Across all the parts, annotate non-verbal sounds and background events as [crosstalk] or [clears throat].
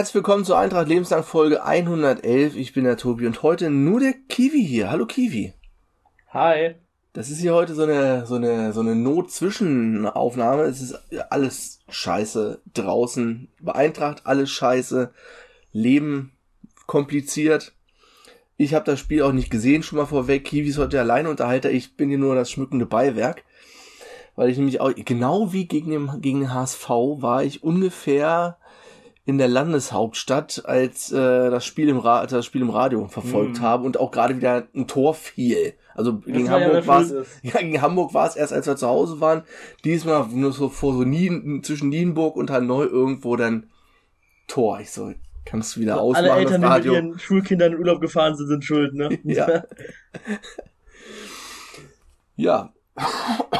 herzlich willkommen zur Eintracht Lebenslang Folge 111. Ich bin der Tobi und heute nur der Kiwi hier. Hallo Kiwi. Hi. Das ist hier heute so eine, so eine, so eine Not-Zwischenaufnahme. Es ist alles scheiße draußen. Bei Eintracht alles scheiße. Leben kompliziert. Ich habe das Spiel auch nicht gesehen, schon mal vorweg. Kiwi ist heute alleine Unterhalter. Ich bin hier nur das schmückende Beiwerk. Weil ich nämlich auch, genau wie gegen den, gegen den HSV, war ich ungefähr in der Landeshauptstadt, als äh, das Spiel im Ra das Spiel im Radio verfolgt mhm. habe und auch gerade wieder ein Tor fiel. Also gegen Hamburg ja war es ja, gegen Hamburg war es erst, als wir zu Hause waren. Diesmal nur so vor so Nien, zwischen Nienburg und Hanoi irgendwo dann Tor. Ich so, kannst du wieder also ausmachen Alle Eltern, das die mit ihren Schulkindern in Urlaub gefahren sind, sind schuld, ne? [laughs] ja. ja. [laughs]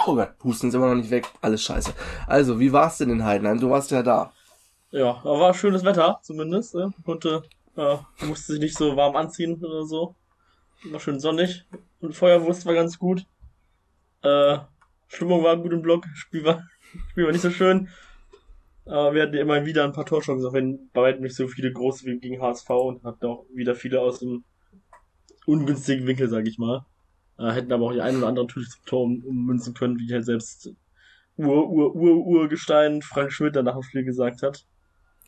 Oh Gott, Husten sind wir noch nicht weg. Alles scheiße. Also, wie war's denn in Heidenheim? Du warst ja da. Ja, aber war schönes Wetter zumindest. Ne? Konnte, äh, musste sich nicht so warm anziehen oder so. War schön sonnig. Und Feuerwurst war ganz gut. Äh, Stimmung war gut im Block. [laughs] Spiel war, Spiel war nicht so schön. Aber wir hatten immer wieder ein paar Torchancen, auch wenn bei weitem nicht so viele große wie gegen HSV und hatten auch wieder viele aus dem ungünstigen Winkel, sag ich mal. Äh, hätten aber auch die einen oder anderen natürlich zum Tor ummünzen können, wie halt selbst Ur-Ur-Ur-Urgestein Frank Schmidt dann nach dem Spiel gesagt hat.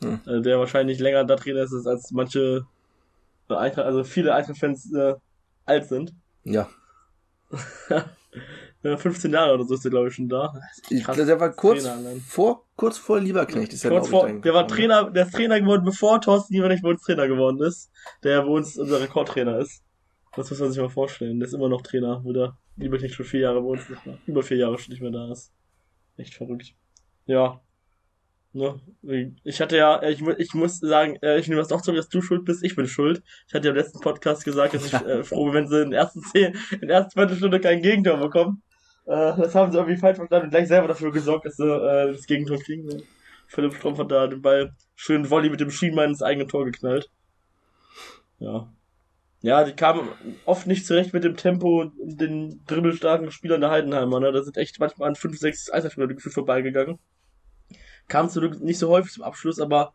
Hm. Äh, der wahrscheinlich länger da Trainer ist, als manche, also viele Eintracht-Fans äh, alt sind. Ja. [laughs] 15 Jahre oder so ist der, glaube ich, schon da. Ich, der war kurz vor, kurz vor Lieberknecht. Ist kurz vor, der war Trainer, der ist Trainer geworden, bevor Thorsten Lieberknecht bei uns Trainer geworden ist. Der bei uns unser Rekordtrainer ist. Das muss man sich mal vorstellen. Der ist immer noch Trainer, wo der Lieberknecht schon vier Jahre bei uns nicht mehr, über vier Jahre schon nicht mehr da ist. Echt verrückt. Ja, Ne? Ich hatte ja, ich, ich muss sagen, äh, ich nehme das doch zurück, dass du schuld bist, ich bin schuld. Ich hatte ja im letzten Podcast gesagt, dass ich äh, [laughs] froh bin, wenn sie in der ersten zehn, in der ersten Viertelstunde kein Gegentor bekommen. Äh, das haben sie irgendwie falsch verstanden und gleich selber dafür gesorgt, dass sie äh, das Gegentor kriegen. Ne? Philipp Strumpf hat da den Ball schön Volley mit dem Schienbein ins eigene Tor geknallt. Ja. Ja, die kamen oft nicht zurecht mit dem Tempo und den dribbelstarken Spielern der Heidenheimer. Ne? Da sind echt manchmal an 5, 6 Eiserspieler gefühlt vorbeigegangen kam zu nicht so häufig zum Abschluss, aber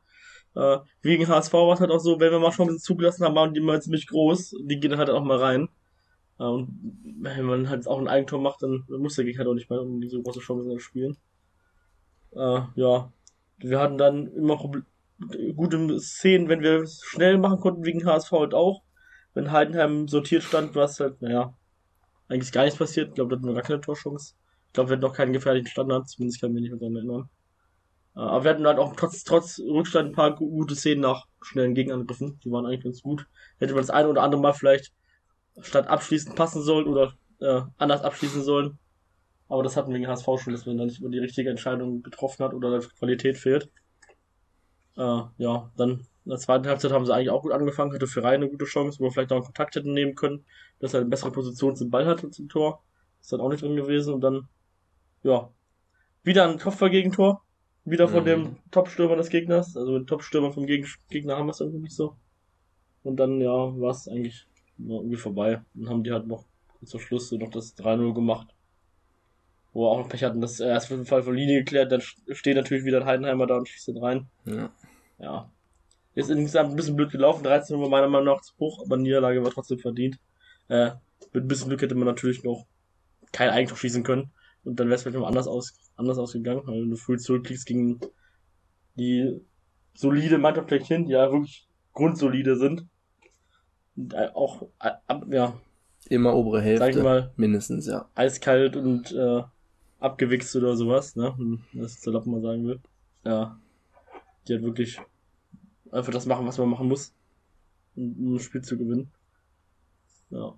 äh, wegen HSV war es halt auch so, wenn wir mal Chancen zugelassen haben, waren die immer ziemlich groß, die gehen halt auch mal rein. Äh, und wenn man halt auch ein Eigentor macht, dann muss der Gegner halt auch nicht mehr um diese große Chancen spielen. Äh, ja, wir hatten dann immer gute Szenen, wenn wir es schnell machen konnten, wegen HSV halt auch. Wenn Heidenheim sortiert stand, war es halt, naja, eigentlich gar nichts passiert. Ich glaube, da hatten wir gar keine Torchance. Ich glaube, wir hatten noch keinen gefährlichen Standard, zumindest kann ich mich nicht mehr daran erinnern. Äh, aber wir hatten halt auch trotz, trotz Rückstand ein paar gute Szenen nach schnellen Gegenangriffen. Die waren eigentlich ganz gut. Hätte man das eine oder andere Mal vielleicht statt abschließend passen sollen oder äh, anders abschließen sollen. Aber das hatten wir gegen HSV schon, dass man dann nicht immer die richtige Entscheidung getroffen hat oder Qualität fehlt. Äh, ja, dann in der zweiten Halbzeit haben sie eigentlich auch gut angefangen, hatte für Reihe eine gute Chance, wo wir vielleicht auch einen Kontakt hätten nehmen können, dass er eine bessere Position zum Ball hatte zum Tor. Ist dann auch nicht drin gewesen und dann, ja, wieder ein Kopfballgegentor. Wieder von mhm. dem Top-Stürmer des Gegners. Also Top-Stürmer vom Geg Gegner haben wir es irgendwie nicht so. Und dann, ja, war es eigentlich irgendwie vorbei. Dann haben die halt noch zum Schluss noch das 3-0 gemacht. Wo wir auch noch Pech hatten, das erst für den Fall von Linie geklärt, dann steht natürlich wieder ein Heidenheimer da und schießt den rein. Ja. Ja. Ist insgesamt ein bisschen blöd gelaufen, 13 war meiner Meinung nach zu hoch, aber Niederlage war trotzdem verdient. Äh, mit ein bisschen Glück hätte man natürlich noch kein Eigentor schießen können. Und dann wäre es vielleicht noch anders, aus, anders ausgegangen, weil du früh zurückkriegst gegen die solide Mannschaft hin, die ja wirklich grundsolide sind. Und äh, auch, äh, ja. Immer obere Hälfte. Sag ich mal. Mindestens, ja. Eiskalt und äh, abgewichst oder sowas, ne? Das ist salopp mal sagen will. Ja. Die hat wirklich einfach das machen, was man machen muss, um ein Spiel zu gewinnen. Ja.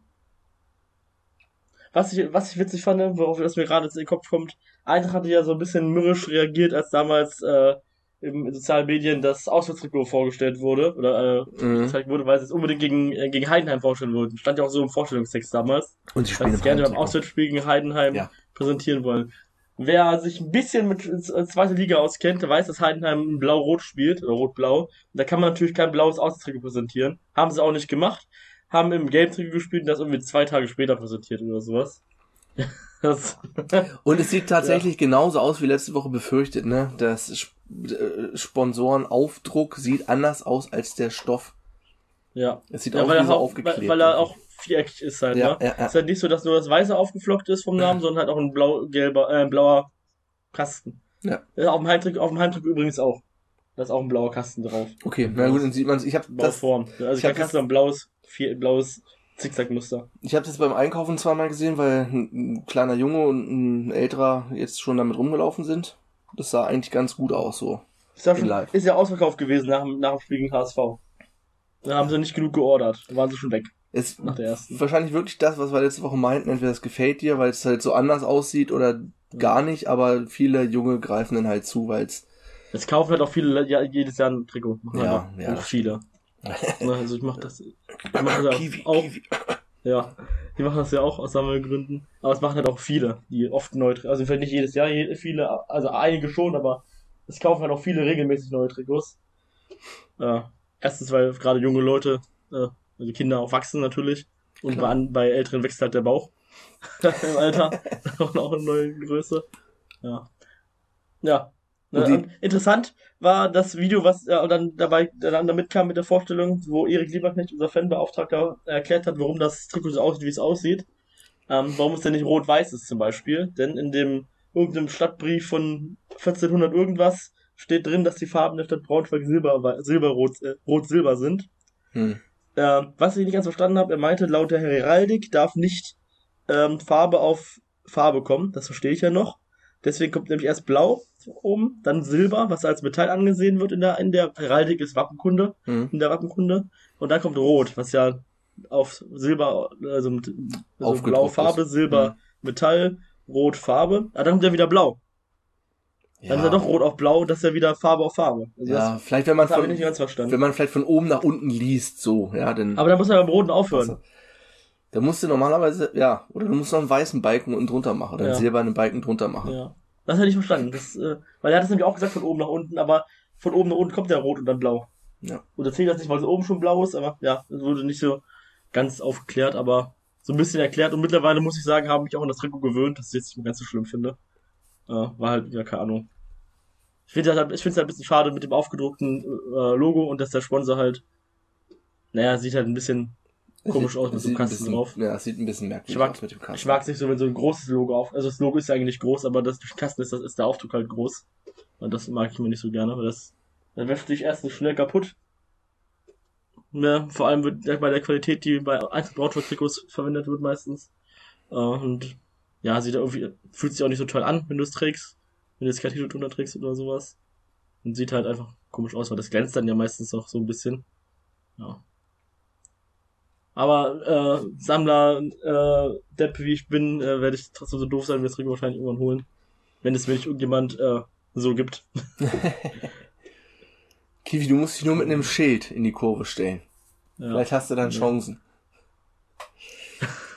Was ich, was ich witzig fand, worauf das mir gerade in den Kopf kommt, Eintracht hatte ja so ein bisschen mürrisch reagiert, als damals äh, im, in sozialen Medien das Auswärtstrikot vorgestellt wurde, oder äh, mhm. gezeigt wurde, weil sie es unbedingt gegen, äh, gegen Heidenheim vorstellen wollten. Stand ja auch so im Vorstellungstext damals. Und sie spielen gerne beim Auswärtsspiel gegen Heidenheim ja. präsentieren wollen. Wer sich ein bisschen mit äh, zweiter Liga auskennt, der weiß, dass Heidenheim Blau-Rot spielt, oder Rot-Blau. Da kann man natürlich kein blaues Auswärtstrikot präsentieren. Haben sie auch nicht gemacht haben im Game Trigger gespielt und das irgendwie zwei Tage später präsentiert oder sowas. [laughs] Und es sieht tatsächlich genauso aus wie letzte Woche befürchtet, ne? Das Sp äh, Sponsorenaufdruck sieht anders aus als der Stoff. ja. Es sieht ja aus wie er so auch, aufgeklebt. weil, weil er auch viereckig ist halt, Ja, ne? ja, ja. Es ist halt nicht so, dass nur das Weiße aufgeflockt ist vom Namen, sondern halt auch ein blau-gelber, äh, ein blauer Kasten. Ja. Ja, auf dem Heimdruck, auf dem Heimdruck übrigens auch. Da ist auch ein blauer Kasten drauf. Okay, na gut, dann sieht man Ich habe Blaue das, Form. Also ich ich hab kann Kasten ein blaues, vier, blaues Zickzackmuster. ich habe das beim Einkaufen zweimal gesehen, weil ein, ein kleiner Junge und ein älterer jetzt schon damit rumgelaufen sind. Das sah eigentlich ganz gut aus so. Ist ja, schon, live. ist ja ausverkauft gewesen nach, dem- nach dem Spiel gegen HSV. Da haben sie nicht genug geordert. Da waren sie schon weg Es nach der ersten. wahrscheinlich wirklich das, was wir letzte Woche meinten, entweder es gefällt dir, weil es halt so anders aussieht oder gar nicht, aber viele Junge greifen dann halt zu, weil es Es kaufen halt auch viele ja, jedes Jahr ein Trikot. Machen Ja, halt ja, auch viele. [laughs] Ne, also ich mach das, ich mach das Kiwi, auch, Kiwi. ja, die machen das ja auch aus Sammelgründen. Aber es machen halt auch viele, die oft neu, also vielleicht nicht jedes Jahr, viele, also einige schon, aber es kaufen halt auch viele regelmäßig neue Trikots. Äh, erstens, weil gerade junge Leute, äh, also Kinder auch wachsen natürlich. Und bei, Klar. bei Älteren wächst halt der Bauch [laughs] im Alter. [laughs] auch auch eine neue Größe. Ja. Ja. Und interessant war das Video, was äh, dann dabei dann damit kam mit der Vorstellung, wo Erik Lieberknecht, unser Fanbeauftragter, erklärt hat, warum das Trikot so aussieht, wie es aussieht. Ähm, warum es denn nicht rot-weiß ist zum Beispiel. Denn in dem irgendeinem Stadtbrief von 1400 irgendwas steht drin, dass die Farben der Stadt Braunschweig silber, silberrot, äh, rot-silber sind. Hm. Äh, was ich nicht ganz verstanden habe, er meinte, laut der Heraldik darf nicht ähm, Farbe auf Farbe kommen. Das verstehe ich ja noch. Deswegen kommt nämlich erst Blau oben, dann Silber, was als Metall angesehen wird in der, in der Heraldik ist Wappenkunde, Hm. in der Wappenkunde. Und dann kommt Rot, was ja auf Silber, also mit also Aufgedruckt Blau Farbe, ist. Silber Metall, Rot Farbe. Ah, dann kommt ja wieder Blau. Dann ist ja doch Rot auf Blau, das ist ja wieder Farbe auf Farbe. Also Ja, vielleicht wenn man das, das von, nicht ganz verstanden. wenn man vielleicht von oben nach unten liest, so, ja, dann, Aber dann muss er beim Roten aufhören. Also, da musst du normalerweise, ja, oder du musst noch einen weißen Balken unten drunter machen, oder einen Ja. silbernen Balken drunter machen. Ja. Das hätte ich verstanden. Das, äh, weil er hat es nämlich auch gesagt von oben nach unten, aber von oben nach unten kommt ja rot und dann blau. Ja. Und da zählt das nicht, weil es oben schon blau ist, aber ja, es wurde nicht so ganz aufgeklärt, aber so ein bisschen erklärt. Und mittlerweile muss ich sagen, habe ich auch an das Trikot gewöhnt, dass ich es jetzt nicht mehr ganz so schlimm finde. Äh, war halt, ja, keine Ahnung. Ich finde halt, ich finde es halt ein bisschen schade mit dem aufgedruckten äh, Logo und dass der Sponsor halt, naja, sieht halt ein bisschen komisch aus mit so einem Kasten bisschen, drauf. Ja, es sieht ein bisschen merkwürdig mag- aus mit dem Kasten. Ich mag es nicht so, wenn so ein großes Logo auf. Also das Logo ist ja eigentlich groß, aber das durch Kasten ist, das ist der Aufdruck halt groß. Und das mag ich mir nicht so gerne, weil das dann wäscht sich erstens schnell kaputt. Ja, vor allem wird bei der Qualität, die bei einzelnen Braunschweig-Trikots verwendet wird meistens. Äh, und ja, sieht irgendwie, fühlt sich auch nicht so toll an, wenn du es trägst. Wenn du jetzt kein T-Shirt drunter trägst oder sowas. Und sieht halt einfach komisch aus, weil das glänzt dann ja meistens auch so ein bisschen. Ja. Aber äh, Sammler, äh, Depp wie ich bin, äh, werde ich trotzdem so doof sein, mir das Trikot wahrscheinlich irgendwann holen. Wenn es mir nicht irgendjemand äh, so gibt. [laughs] Kiwi, du musst dich nur mit einem Schild in die Kurve stellen. Ja. Vielleicht hast du dann. Chancen.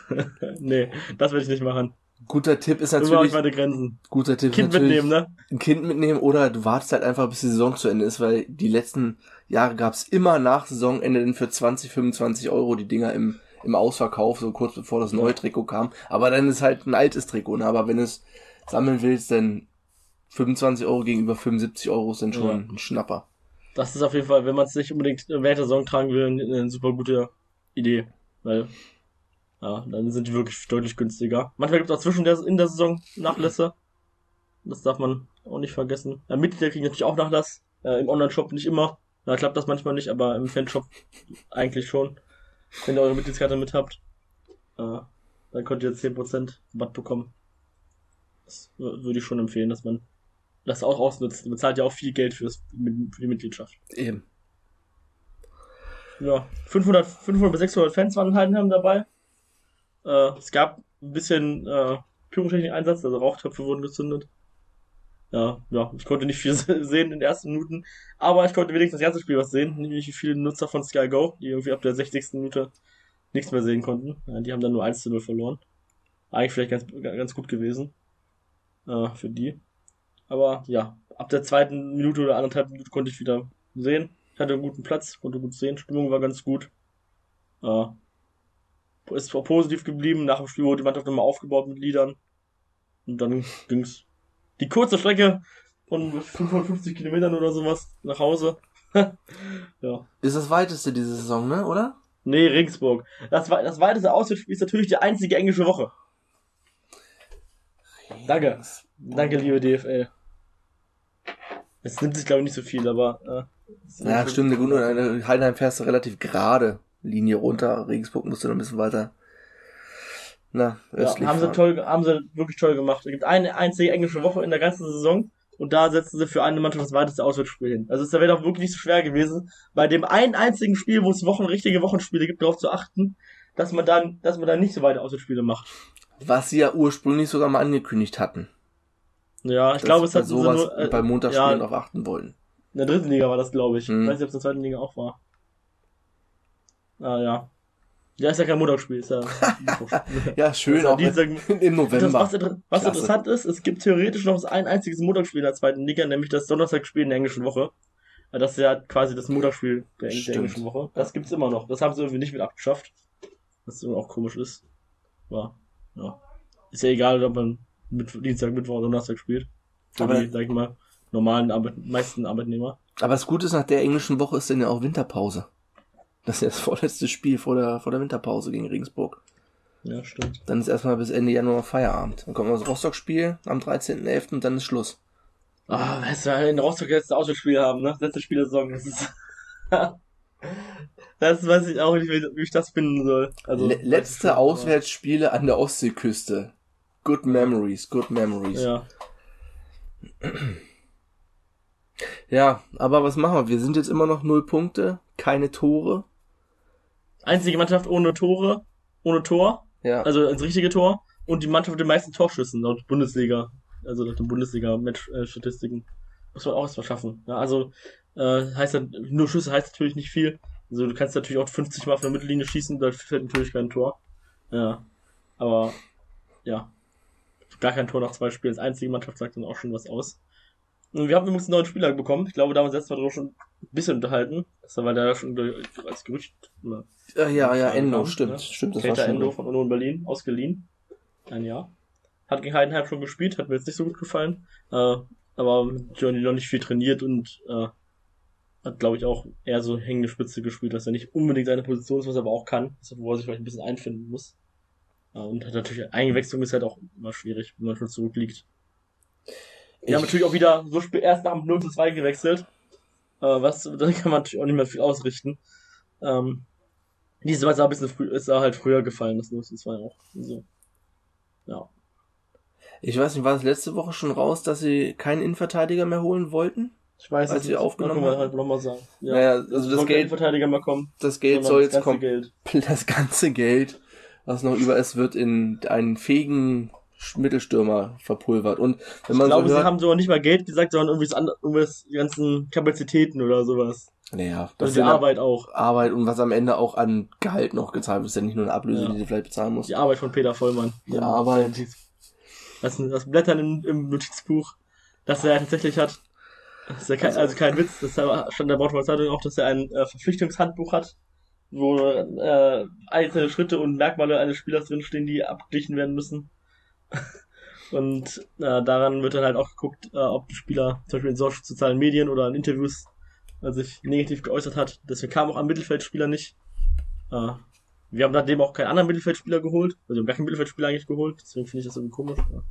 [laughs] nee, das werde ich nicht machen. Guter Tipp ist natürlich, meine Grenzen. guter Tipp Kind ist natürlich, mitnehmen, ne? ein Kind mitnehmen oder du wartest halt einfach, bis die Saison zu Ende ist, weil die letzten Jahre gab's immer nach Saisonende dann für 20, 25 Euro die Dinger im, im Ausverkauf, so kurz bevor das neue Trikot kam. Aber dann ist halt ein altes Trikot, ne? Aber wenn du es sammeln willst, dann 25 Euro gegenüber 75 Euro sind schon Ja. ein Schnapper. Das ist auf jeden Fall, wenn man es nicht unbedingt während der Saison tragen will, eine, eine super gute Idee. Weil, ja, dann sind die wirklich deutlich günstiger. Manchmal gibt es auch zwischen der, in der Saison Nachlässe. Das darf man auch nicht vergessen. Ja, Mitglieder kriegen natürlich auch Nachlass. Äh, Im Online-Shop nicht immer. Da klappt das manchmal nicht, aber im Fanshop eigentlich schon. Wenn ihr eure Mitgliedskarte mit habt. Äh, dann könnt ihr 10% Rabatt bekommen. Das wür- würde ich schon empfehlen, dass man das auch ausnutzt. Man bezahlt ja auch viel Geld fürs, für die Mitgliedschaft. Eben. Ja, 500, 500 bis 600 Fans waren in Heidenheim dabei. Äh, es gab ein bisschen äh, Pyrotechnik-Einsatz, also Rauchtöpfe wurden gezündet. Ja, ja, ich konnte nicht viel se- [laughs] sehen in den ersten Minuten, aber ich konnte wenigstens das ganze Spiel was sehen, nämlich viele Nutzer von Sky Go, die irgendwie ab der 60. Minute nichts mehr sehen konnten. Die haben dann nur 1 zu 0 verloren. Eigentlich vielleicht ganz, ganz gut gewesen äh, für die. Aber ja, ab der zweiten Minute oder anderthalb Minute konnte ich wieder sehen. Ich hatte einen guten Platz, konnte gut sehen, Stimmung war ganz gut. Äh, ist positiv geblieben. Nach dem Spiel wurde die Mannschaft nochmal aufgebaut mit Liedern. Und dann ging's die kurze Strecke von 550 Kilometern oder sowas nach Hause. [laughs] ja. Ist das weiteste diese Saison, ne, oder? Nee, Regensburg. Das, das weiteste Auswärtsspiel ist natürlich die einzige englische Woche. Danke. Danke, liebe DFL. Es nimmt sich, glaube ich, nicht so viel, aber. Äh, Ja, stimmt. Gut, Heidenheim fährst du relativ gerade Linie runter. Regensburg musst du noch ein bisschen weiter. Na, östlich. Ja, haben sie toll, haben sie wirklich toll gemacht. Es gibt eine einzige englische Woche in der ganzen Saison und da setzen sie für eine Mannschaft das weiteste Auswärtsspiel hin. Also es wäre doch wirklich nicht so schwer gewesen, bei dem einen einzigen Spiel, wo es Wochen, richtige Wochenspiele gibt, darauf zu achten, dass man dann, dass man dann nicht so weite Auswärtsspiele macht. Was sie ja ursprünglich sogar mal angekündigt hatten. Ja, ich glaube, es hat sowas nur, äh, bei Montagsspielen ja, darauf achten wollen. in der dritten Liga war das, glaube ich. Mhm. Ich weiß nicht, ob es in der zweiten Liga auch war. Ah, ja. Ja, ist ja kein Montagsspiel, ist ja. [laughs] Ja, schön auch Dienstag- im November. was, was interessant ist, es gibt theoretisch noch ein einziges Montagsspiel in der zweiten Liga, nämlich das Donnerstagspiel in der englischen Woche. Das ist ja quasi das Montagsspiel der, der englischen Woche. Das gibt's immer noch. Das haben sie irgendwie nicht mit abgeschafft. Was auch komisch ist. Ja. ja. Ist ja egal, ob man mit Dienstag, Mittwoch oder Donnerstag spielt. Für Aber- die, sag ich mal, normalen Arbeit meisten Arbeitnehmer. Aber das Gute ist, nach der englischen Woche ist dann ja auch Winterpause. Das ist ja das vorletzte Spiel vor der, vor der Winterpause gegen Regensburg. Ja, stimmt. Dann ist erstmal bis Ende Januar Feierabend. Dann kommt das Rostock-Spiel am 13.11. und dann ist Schluss. Ah, weißt du, in Rostock jetzt das Auswärtsspiel haben, ne? Letzte Spiel der Saison. Das ist. [laughs] das weiß ich auch nicht, wie, ich das finden soll. Also, Le letzte schon, aber- Auswärtsspiele an der Ostseeküste. Good memories, good memories. Ja. Ja, aber was machen wir? Wir sind jetzt immer noch null Punkte, keine Tore. Einzige Mannschaft ohne Tore, ohne Tor, Ja, also ins richtige Tor und die Mannschaft mit den meisten Torschüssen laut Bundesliga, also laut den Bundesliga-Match-Statistiken. Muss man auch erstmal schaffen. Ja, also äh, heißt dann, nur Schüsse heißt natürlich nicht viel. Also du kannst natürlich auch 50 Mal von der Mittellinie schießen, da fällt natürlich kein Tor. Ja. Aber ja. Gar kein Tor nach zwei Spielen. Als einzige Mannschaft sagt dann auch schon was aus. Und wir haben übrigens einen neuen Spieler bekommen. Ich glaube, da haben wir uns letztes Mal drüber schon ein bisschen unterhalten. Das war da schon glaub ich, als Gerücht. Oder ja, ja, ja Endo, stimmt, Ja. stimmt, das war Kater schon. Endo von Union Berlin ausgeliehen. Ein Jahr. Hat gegen Heidenheim schon gespielt, hat mir jetzt nicht so gut gefallen. Äh, aber Johnny noch nicht viel trainiert und äh, hat, glaube ich, auch eher so hängende Spitze gespielt, was ja nicht unbedingt seine Position ist, was er aber auch kann, wo er sich vielleicht ein bisschen einfinden muss. Äh, und hat natürlich, Eingewechslung ist halt auch immer schwierig, wenn man schon zurückliegt. Wir haben Ich- natürlich auch wieder so spät erst nach dem 0 zu 2 gewechselt. Äh, was, [laughs] da kann man natürlich auch nicht mehr viel ausrichten. Ähm, diesmal ist er ein bisschen früh, ist er halt früher gefallen, das 0 zu 2 auch. So. Ja. Ich weiß nicht, war es letzte Woche schon raus, dass sie keinen Innenverteidiger mehr holen wollten? Ich weiß Als es sie nicht. aufgenommen haben? halt nochmal sagen. Ja. Naja, also das Geld, Verteidiger mal kommen. das Geld soll jetzt ganze kommen. Geld. [laughs] Das ganze Geld, was noch über ist, wird in einen fähigen Mittelstürmer verpulvert. Und wenn Ich man glaube, so sie hört, haben sogar nicht mal Geld gesagt, sondern irgendwie das andere, irgendwie das, die ganzen Kapazitäten oder sowas. naja, das Also ist die ja Arbeit auch. Arbeit und was am Ende auch an Gehalt noch gezahlt wird, ist ja nicht nur eine Ablöse, Ja. die du vielleicht bezahlen musst. Die Arbeit von Peter Vollmann. Die Arbeit. Das, das Blättern im, im Notizbuch, das er tatsächlich hat. Das ist ja kein, also kein Witz, das stand in der Braunschweiger Zeitung auch, dass er ein äh, Verpflichtungshandbuch hat, wo äh, einzelne Schritte und Merkmale eines Spielers drinstehen, die abgeglichen werden müssen. [laughs] Und äh, daran wird dann halt auch geguckt, äh, ob der Spieler zum Beispiel in so- sozialen Medien oder in Interviews äh, sich negativ geäußert hat. Deswegen kam auch ein Mittelfeldspieler nicht. Äh, wir haben seitdem auch keinen anderen Mittelfeldspieler geholt. Also wir haben gar keinen Mittelfeldspieler eigentlich geholt. Deswegen finde ich das irgendwie komisch. Ja,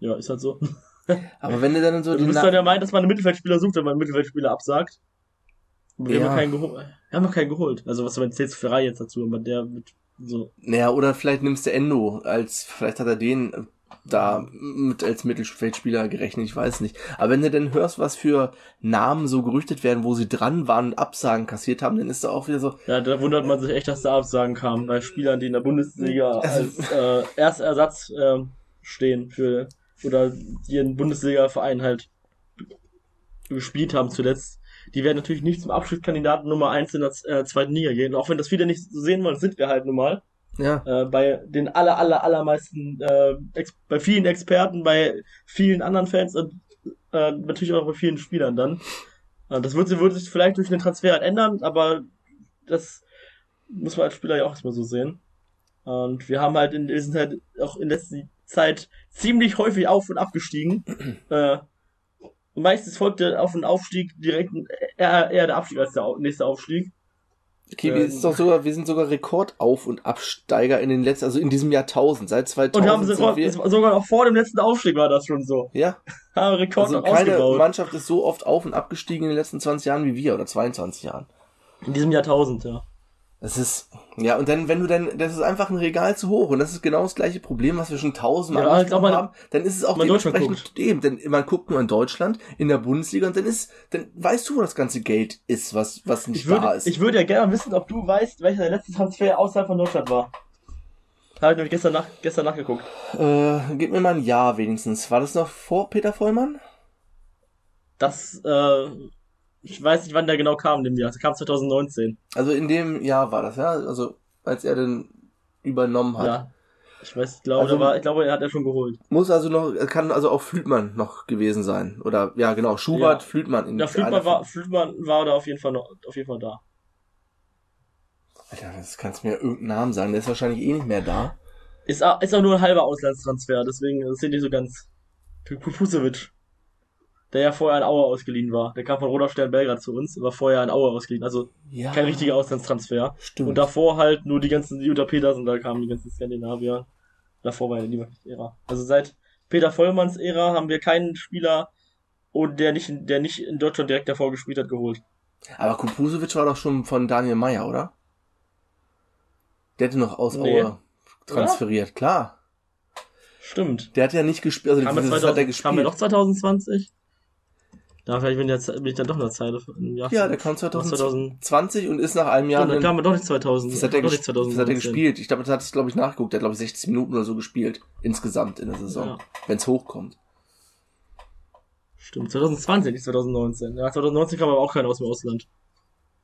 ja ist halt so. [laughs] Aber wenn du dann so Du bist dann ja meint, dass man einen Mittelfeldspieler sucht, wenn man einen Mittelfeldspieler absagt. Wir Ja. haben noch keinen geholt. Wir haben noch keinen geholt. Also was zählt jetzt für Reihe jetzt dazu, aber der wird so. Naja, oder vielleicht nimmst du Endo als, vielleicht hat er den äh, da mit als Mittelfeldspieler gerechnet, ich weiß nicht. Aber wenn du denn hörst, was für Namen so gerüchtet werden, wo sie dran waren und Absagen kassiert haben, dann ist da auch wieder so, Ja, da wundert man sich echt, dass da Absagen kamen bei Spielern, die in der Bundesliga [laughs] als äh, Erstersatz äh, stehen für oder die in Bundesliga-Verein halt gespielt haben zuletzt. Die werden natürlich nicht zum Abschiedskandidaten Nummer eins in der äh, zweiten Liga gehen. Auch wenn das viele nicht so sehen wollen, sind wir halt nun mal. ja, äh, bei den aller, aller, allermeisten, äh, bei vielen Experten, bei vielen anderen Fans und äh, natürlich auch bei vielen Spielern dann. Äh, das wird, wird sich vielleicht durch den Transfer halt ändern, aber das muss man als Spieler ja auch erstmal so sehen. Und wir haben halt in, wir sind halt auch in letzter Zeit ziemlich häufig auf und abgestiegen. [clears throat] äh, meistens folgt der Auf- und Aufstieg direkt eher, eher der Abstieg als der nächste Aufstieg. Okay, wir, Ähm. ist doch sogar, wir sind sogar Rekordauf- und Absteiger in den letzten, also in diesem Jahrtausend, seit 2000 Und wir haben sind sogar, wir, sogar noch vor dem letzten Aufstieg war das schon so. ja, [laughs] Haben Rekord also keine ausgebaut. Mannschaft ist so oft auf und abgestiegen in den letzten 20 Jahren wie wir oder 22 Jahren. In diesem Jahrtausend, ja. Das ist, ja, und dann, wenn du dann, das ist einfach ein Regal zu hoch und das ist genau das gleiche Problem, was wir schon tausendmal Ja, man- haben, dann ist es auch dementsprechend eben, denn man guckt nur in Deutschland, in der Bundesliga und dann ist, dann weißt du, wo das ganze Geld ist, was, was nicht Ich würde, da ist. ich würde ja gerne wissen, ob du weißt, welcher der letzte Transfer außerhalb von Deutschland war. Habe ich nämlich gestern, nach, gestern nachgeguckt. äh, gib mir mal ein Ja wenigstens. War das noch vor Peter Vollmann? Das, äh, ich weiß nicht, wann der genau kam in dem Jahr. Das kam 2019. Also in dem Jahr war das, ja, also als er dann übernommen hat. Ja. Ich weiß, ich glaube, Also- der war, ich glaube, er hat er schon geholt. Muss also noch, kann also auch Flütmann noch gewesen sein. Oder, ja, genau, Schubert, Ja. Flütmann. In Ja, einer Flütmann war, Flütmann war da auf jeden Fall noch, auf jeden Fall da. Alter, das kannst du mir irgendeinen Namen sagen, der ist wahrscheinlich eh nicht mehr da. Ist, auch- ist auch nur ein halber Auslandstransfer, deswegen ist hier nicht so ganz. Pupusevic. Der ja vorher in Aue ausgeliehen war. Der kam von Roter Stern Belgrad zu uns, war vorher in Aue ausgeliehen. Also Ja. kein richtiger Auslandstransfer. Stimmt. Und davor halt nur die ganzen Jutta Petersen, da kamen die ganzen Skandinavier. Davor war ja die Lieberknecht-Ära. Also seit Peter Vollmanns Ära haben wir keinen Spieler, und der nicht, der nicht in Deutschland direkt davor gespielt hat, geholt. Aber Kupusovic war doch schon von Daniel Meyer, oder? Der hätte noch aus Nee. Aue transferiert, klar. Stimmt. Der hat ja nicht gespielt, also Kam er, das 2000, hat er kam er gespielt. doch 2020? Da vielleicht bin, ich, bin ich dann doch Zeit. Im Jahr Ja, der kam 2000. 2020 und ist nach einem Jahr Stimmt, dann kam er doch nicht 2000. Was hat, er ges nicht was hat er 2019. gespielt? Ich glaube, das hat es, glaube ich, nachgeguckt. Der hat, glaube ich, 60 Minuten oder so gespielt. Insgesamt in der Saison. Ja. Wenn es hochkommt. Stimmt, 2020, nicht 2019. Ja, 2019 kam aber auch keiner aus dem Ausland.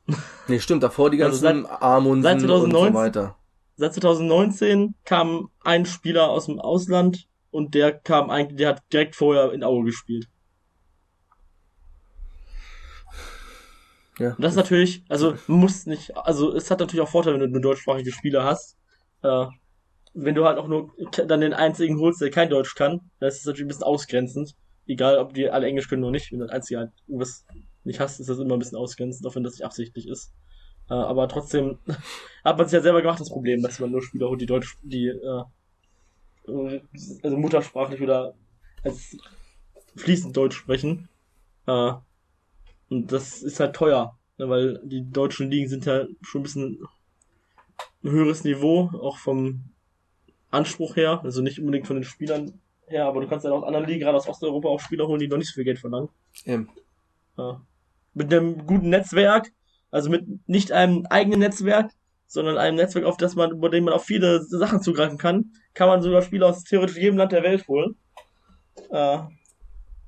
[laughs] Nee, stimmt. Davor die Also ganzen Amundsen seit und 2019 so weiter. Seit 2019 kam ein Spieler aus dem Ausland und der kam eigentlich, der hat direkt vorher in Aue gespielt. Ja. Und das ist natürlich, also muss nicht, also es hat natürlich auch Vorteile, wenn du nur deutschsprachige Spieler hast. Äh, wenn du halt auch nur dann den einzigen holst, der kein Deutsch kann, dann ist es natürlich ein bisschen ausgrenzend. Egal, ob die alle Englisch können oder nicht. Wenn du ein einziger halt irgendwas nicht hast, ist das immer ein bisschen ausgrenzend, auch wenn das nicht absichtlich ist. Äh, aber trotzdem [laughs] hat man sich ja selber gemacht, das Problem, dass man nur Spieler holt, die Deutsch, die äh, also muttersprachlich oder als fließend Deutsch sprechen. Äh, und das ist halt teuer, ne, weil die deutschen Ligen sind ja schon ein bisschen ein höheres Niveau, auch vom Anspruch her, also nicht unbedingt von den Spielern her, aber du kannst ja aus anderen Ligen, gerade aus Osteuropa, auch Spieler holen, die noch nicht so viel Geld verlangen. Eben. Ja. Mit einem guten Netzwerk, also mit nicht einem eigenen Netzwerk, sondern einem Netzwerk, auf das man, über dem man auf viele Sachen zugreifen kann, kann man sogar Spieler aus theoretisch jedem Land der Welt holen. Äh,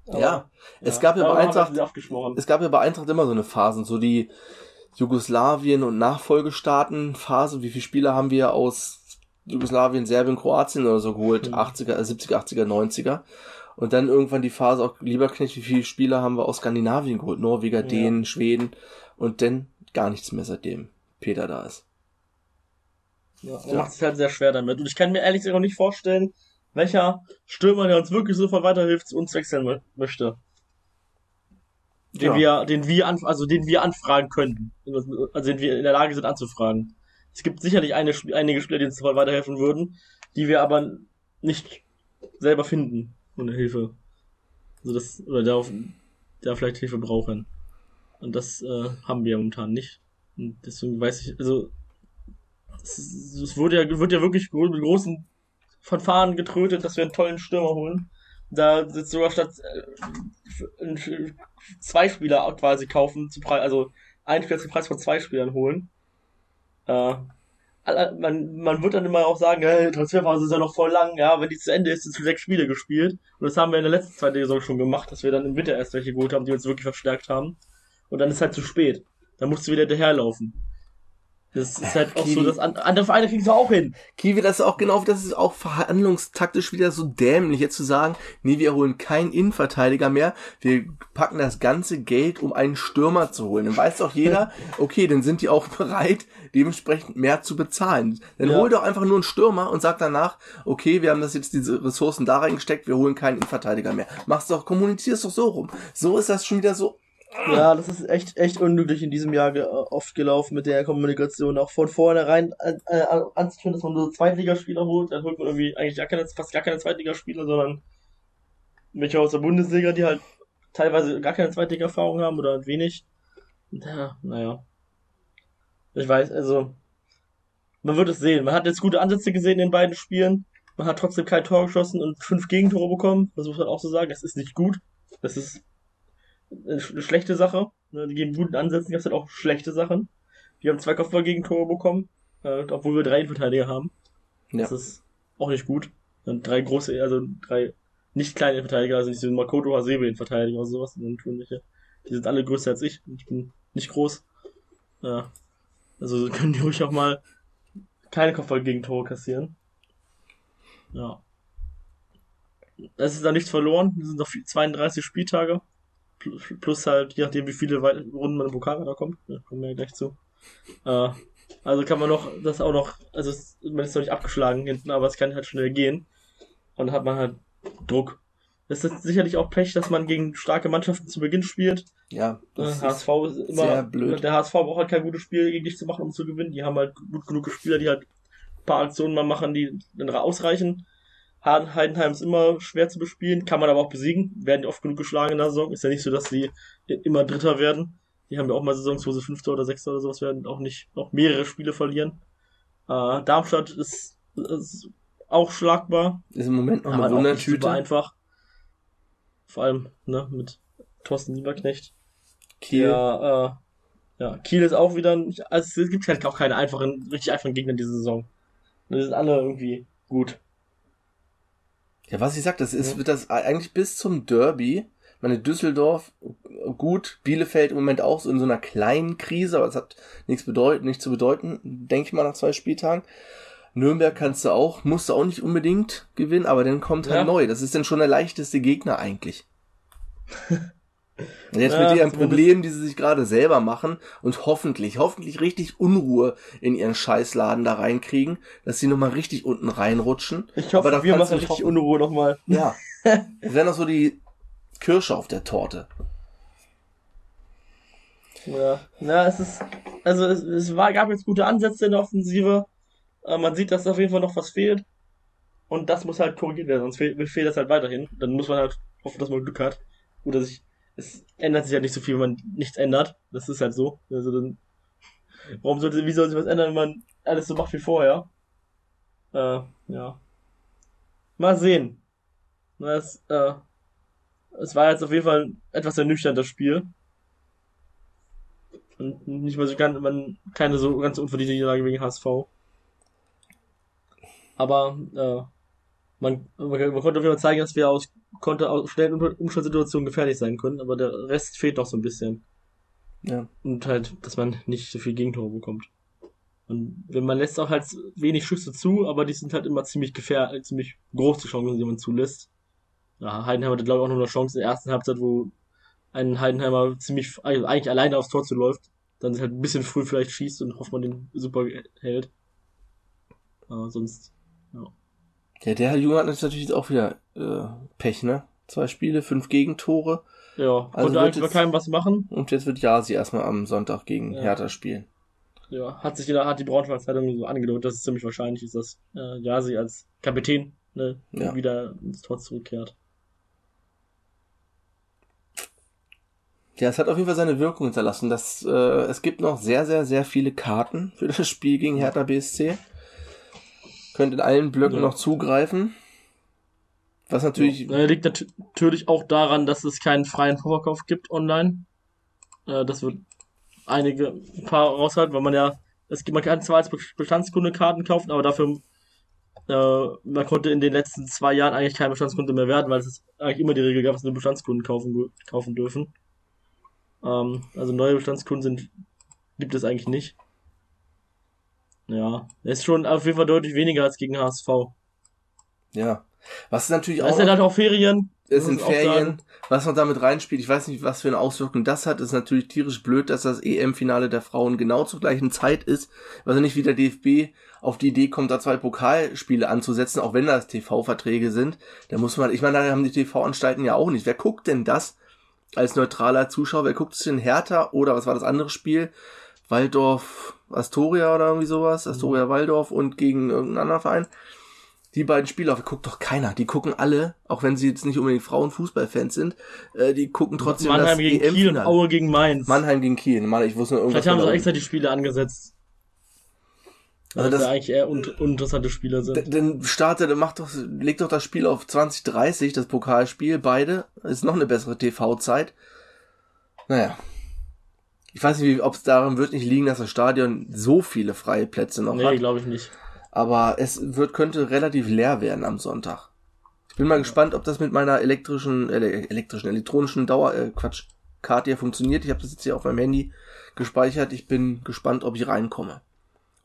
aber- Ja. Es gab ja bei Eintracht-. Es gab ja bei Eintracht immer so eine Phasen, so die Jugoslawien und Nachfolgestaaten Phase. Wie viele Spieler haben wir aus Jugoslawien, Serbien, Kroatien oder so geholt? Mhm. 80er, äh, 70er, 80er, 90er. Und dann irgendwann die Phase auch Lieberknecht, wie viele Spieler haben wir aus Skandinavien geholt? Norweger, Ja. Dänen, Schweden. Und dann gar nichts mehr seitdem Peter da ist. Ja, man Ja. macht sich halt sehr schwer damit. Und ich kann mir ehrlich gesagt auch nicht vorstellen, welcher Stürmer, der uns wirklich sofort weiterhilft, zu uns wechseln mö- möchte. Den Ja. wir, den wir an, also den wir anfragen könnten. Also den wir in der Lage sind anzufragen. Es gibt sicherlich eine, einige Spieler, die uns sofort weiterhelfen würden, die wir aber nicht selber finden ohne Hilfe. Also das, oder da, da vielleicht Hilfe brauchen. Und das äh, haben wir momentan nicht. Und deswegen weiß ich, also es, es wurde ja, wird ja wirklich mit großen Fanfaren getrötet, dass wir einen tollen Stürmer holen. Da sitzt sogar statt äh, zwei Spieler quasi kaufen, zu Preis, also einen Spieler zum Preis von zwei Spielern holen. Äh, man, man wird dann immer auch sagen, hey, Transferphase ist ja noch voll lang, ja, wenn die zu Ende ist, sind zu sechs Spiele gespielt. Und das haben wir in der letzten zweiten Saison schon gemacht, dass wir dann im Winter erst welche geholt haben, die uns wirklich verstärkt haben. Und dann ist halt zu spät. Dann musst du wieder hinterherlaufen. Das ist halt auch so, dass andere Vereine kriegen es auch hin. Kiwi, das ist auch genau, das ist auch verhandlungstaktisch wieder so dämlich, jetzt zu sagen, nee, wir holen keinen Innenverteidiger mehr, wir packen das ganze Geld, um einen Stürmer zu holen. Dann weiß doch jeder, [laughs] okay, dann sind die auch bereit, dementsprechend mehr zu bezahlen. Dann ja. hol doch einfach nur einen Stürmer und sag danach, okay, wir haben das jetzt diese Ressourcen da reingesteckt, wir holen keinen Innenverteidiger mehr. Mach's doch, kommunizier's doch so rum. So ist das schon wieder so ja, das ist echt, echt unglücklich in diesem Jahr oft gelaufen mit der Kommunikation. Auch von vornherein äh, äh, anzuführen, dass man so Zweitligaspieler holt, dann holt man irgendwie eigentlich gar keine, fast gar keine Zweitligaspieler, sondern welche aus der Bundesliga, die halt teilweise gar keine Zweitliga-Erfahrung haben oder wenig. Ja, naja. Ich weiß, also, man wird es sehen. Man hat jetzt gute Ansätze gesehen in den beiden Spielen. Man hat trotzdem kein Tor geschossen und fünf Gegentore bekommen. Das muss man auch so sagen. Das ist nicht gut. Das ist eine schlechte Sache. Ne, die geben guten Ansätzen, gab es halt auch schlechte Sachen. Wir haben zwei Kopfballgegentore bekommen, äh, obwohl wir drei Innenverteidiger haben. Ja. Das ist auch nicht gut. Und drei große, also drei nicht kleine Verteidiger, also nicht so Makoto Hasebe Innenverteidiger oder sowas, Die sind alle größer als ich. Ich bin nicht groß. Ja. Also können die ruhig auch mal keine Kopfballgegentore kassieren. Ja. Es ist da nichts verloren. Es sind noch 32 Spieltage. Plus halt, je nachdem, wie viele Runden man im Pokal da kommt. Da kommen wir ja gleich zu. Äh, also kann man noch, das auch noch, also man ist noch nicht abgeschlagen hinten, aber es kann halt schnell gehen. Und dann hat man halt Druck. Es ist sicherlich auch Pech, dass man gegen starke Mannschaften zu Beginn spielt. Ja, das HSV ist immer, sehr blöd. Der HSV braucht halt kein gutes Spiel gegen dich zu machen, um zu gewinnen. Die haben halt gut genug Spieler, die halt ein paar Aktionen mal machen, die dann ausreichen. Heidenheim ist immer schwer zu bespielen, kann man aber auch besiegen, werden oft genug geschlagen in der Saison. Ist ja nicht so, dass sie immer Dritter werden. Die haben ja auch mal Saisons, wo sie Fünfter oder Sechster oder sowas werden, auch nicht noch mehrere Spiele verlieren. Äh, Darmstadt ist, ist auch schlagbar. Ist im Moment noch eine Wundertüte. einfach. Vor allem ne, mit Thorsten Lieberknecht. Kiel. Der, äh, ja, Kiel ist auch wieder, also es gibt halt auch keine einfachen, richtig einfachen Gegner diese Saison. Die sind alle irgendwie gut. Ja, was ich sag, das ist, wird das eigentlich bis zum Derby. Meine Düsseldorf gut, Bielefeld im Moment auch so in so einer kleinen Krise, aber es hat nichts bedeuten, nichts zu bedeuten, denke ich mal nach zwei Spieltagen. Nürnberg kannst du auch, musst du auch nicht unbedingt gewinnen, aber dann kommt halt ja. neu. Das ist dann schon der leichteste Gegner eigentlich. [laughs] Und jetzt ja, mit ihren Problemen, die sie sich gerade selber machen und hoffentlich, hoffentlich richtig Unruhe in ihren Scheißladen da reinkriegen, dass sie nochmal richtig unten reinrutschen. Ich hoffe, Aber wir machen richtig hoffen. Unruhe nochmal. Ja. [laughs] Das wäre noch so die Kirsche auf der Torte. Ja, ja es ist, also es, es war, gab jetzt gute Ansätze in der Offensive. Aber man sieht, dass auf jeden Fall noch was fehlt. Und das muss halt korrigiert werden, sonst fehlt, fehlt das halt weiterhin. Dann muss man halt hoffen, dass man Glück hat. Oder sich es ändert sich ja nicht so viel, wenn man nichts ändert. Das ist halt so. Also dann, warum sollte, wie soll sich was ändern, wenn man alles so macht wie vorher? Äh, ja. Mal sehen. Es, äh, es war jetzt auf jeden Fall etwas ernüchternd, das Spiel. Und nicht mal so ganz, man, keine so ganz unverdiente Niederlage wegen HSV. Aber, äh, man, man, man konnte auf jeden Fall zeigen, dass wir aus konnte aus schnellen Umschaltsituationen gefährlich sein können, aber der Rest fehlt noch so ein bisschen. Ja. Und halt, dass man nicht so viel Gegentore bekommt. Und wenn man lässt auch halt wenig Schüsse zu, aber die sind halt immer ziemlich gefährlich, ziemlich große Chancen, die man zulässt. Ja, Heidenheim hatte glaube ich auch noch eine Chance in der ersten Halbzeit, wo ein Heidenheimer ziemlich, also eigentlich alleine aufs Tor zu läuft, dann halt ein bisschen früh vielleicht schießt und hofft man den super hält. Aber sonst, ja. Ja, der Junge hat natürlich auch wieder äh, Pech, ne? Zwei Spiele, fünf Gegentore. Ja, also konnte eigentlich bei keinem was machen. Und jetzt wird Jasi erstmal am Sonntag gegen ja. Hertha spielen. Ja, hat sich wieder, hat die Braunschweiger Zeitung so angedeutet, dass es ziemlich wahrscheinlich ist, dass äh, Jasi als Kapitän ne, ja. wieder ins Tor zurückkehrt. Ja, es hat auf jeden Fall seine Wirkung hinterlassen. Dass, äh, es gibt noch sehr, sehr, sehr viele Karten für das Spiel gegen Hertha BSC. Könnt in allen Blöcken ja. noch zugreifen. Was natürlich. Ja, liegt natürlich auch daran, dass es keinen freien Vorverkauf gibt online. Äh, das wird einige, ein paar raushalten, weil man ja, es gibt, man kann zwar als Bestandskunde Karten kaufen, aber dafür, äh, man konnte in den letzten zwei Jahren eigentlich kein Bestandskunde mehr werden, weil es eigentlich immer die Regel gab, dass nur Bestandskunden kaufen, kaufen dürfen. Ähm, also neue Bestandskunden sind, gibt es eigentlich nicht. Ja, ist schon auf jeden Fall deutlich weniger als gegen HSV. Ja. Was natürlich Da auch ist ja noch, halt auch Ferien. es sind man Ferien, was noch damit reinspielt. Ich weiß nicht, was für eine Auswirkung das hat. ist natürlich tierisch blöd, dass das EM-Finale der Frauen genau zur gleichen Zeit ist. Ich weiß nicht, wie der DFB auf die Idee kommt, da zwei Pokalspiele anzusetzen, auch wenn das TV-Verträge sind. Da muss man, ich meine, da haben die TV-Anstalten ja auch nicht. Wer guckt denn das als neutraler Zuschauer? Wer guckt sich denn Hertha oder was war das andere Spiel? Waldorf Astoria oder irgendwie sowas, Astoria Waldorf und gegen irgendeinen anderen Verein. Die beiden Spiele, guckt doch keiner. Die gucken alle, auch wenn sie jetzt nicht unbedingt Frauenfußballfans sind, äh, die gucken trotzdem Mannheim das gegen Kiel und. Aue gegen Mainz. Mannheim gegen Kiel. Mann, ich wusste nur irgendwas. Vielleicht haben sie extra die Spiele angesetzt. Also das- das eigentlich eher un uninteressante Spieler sind. Dann startet, macht doch, legt doch das Spiel auf 2030, das Pokalspiel, beide. Ist noch eine bessere TV-Zeit. Naja. Ich weiß nicht, ob es daran wird nicht liegen, dass das Stadion so viele freie Plätze noch Nee, hat. glaube ich nicht. Aber es wird, könnte relativ leer werden am Sonntag. Ich bin mal gespannt, ob das mit meiner elektrischen, äh, elektrischen, elektronischen Dauer, äh, Quatsch, Karte hier funktioniert. Ich habe das jetzt hier auf meinem Handy gespeichert. Ich bin gespannt, ob ich reinkomme.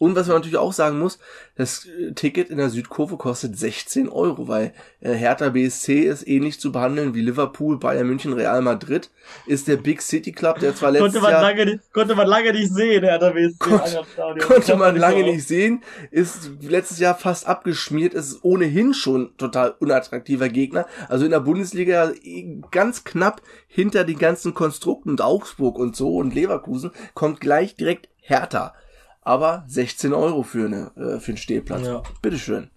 Und was man natürlich auch sagen muss, das äh, Ticket in der Südkurve kostet 16 Euro, weil äh, Hertha BSC ist ähnlich zu behandeln wie Liverpool, Bayern München, Real Madrid. Ist der Big City Club, der zwar letztes Konnte man, Jahr lange, nicht- konnte man lange nicht sehen, der der WSC Kon- Eintrachtstadion. [laughs] konnte man lange nicht sehen, ist letztes Jahr fast abgeschmiert, ist ohnehin schon total unattraktiver Gegner. Also in der Bundesliga ganz knapp hinter den ganzen Konstrukten und Augsburg und so und Leverkusen kommt gleich direkt Hertha. Aber 16 Euro für, eine, äh, für einen Stehplatz. Ja. Bitteschön.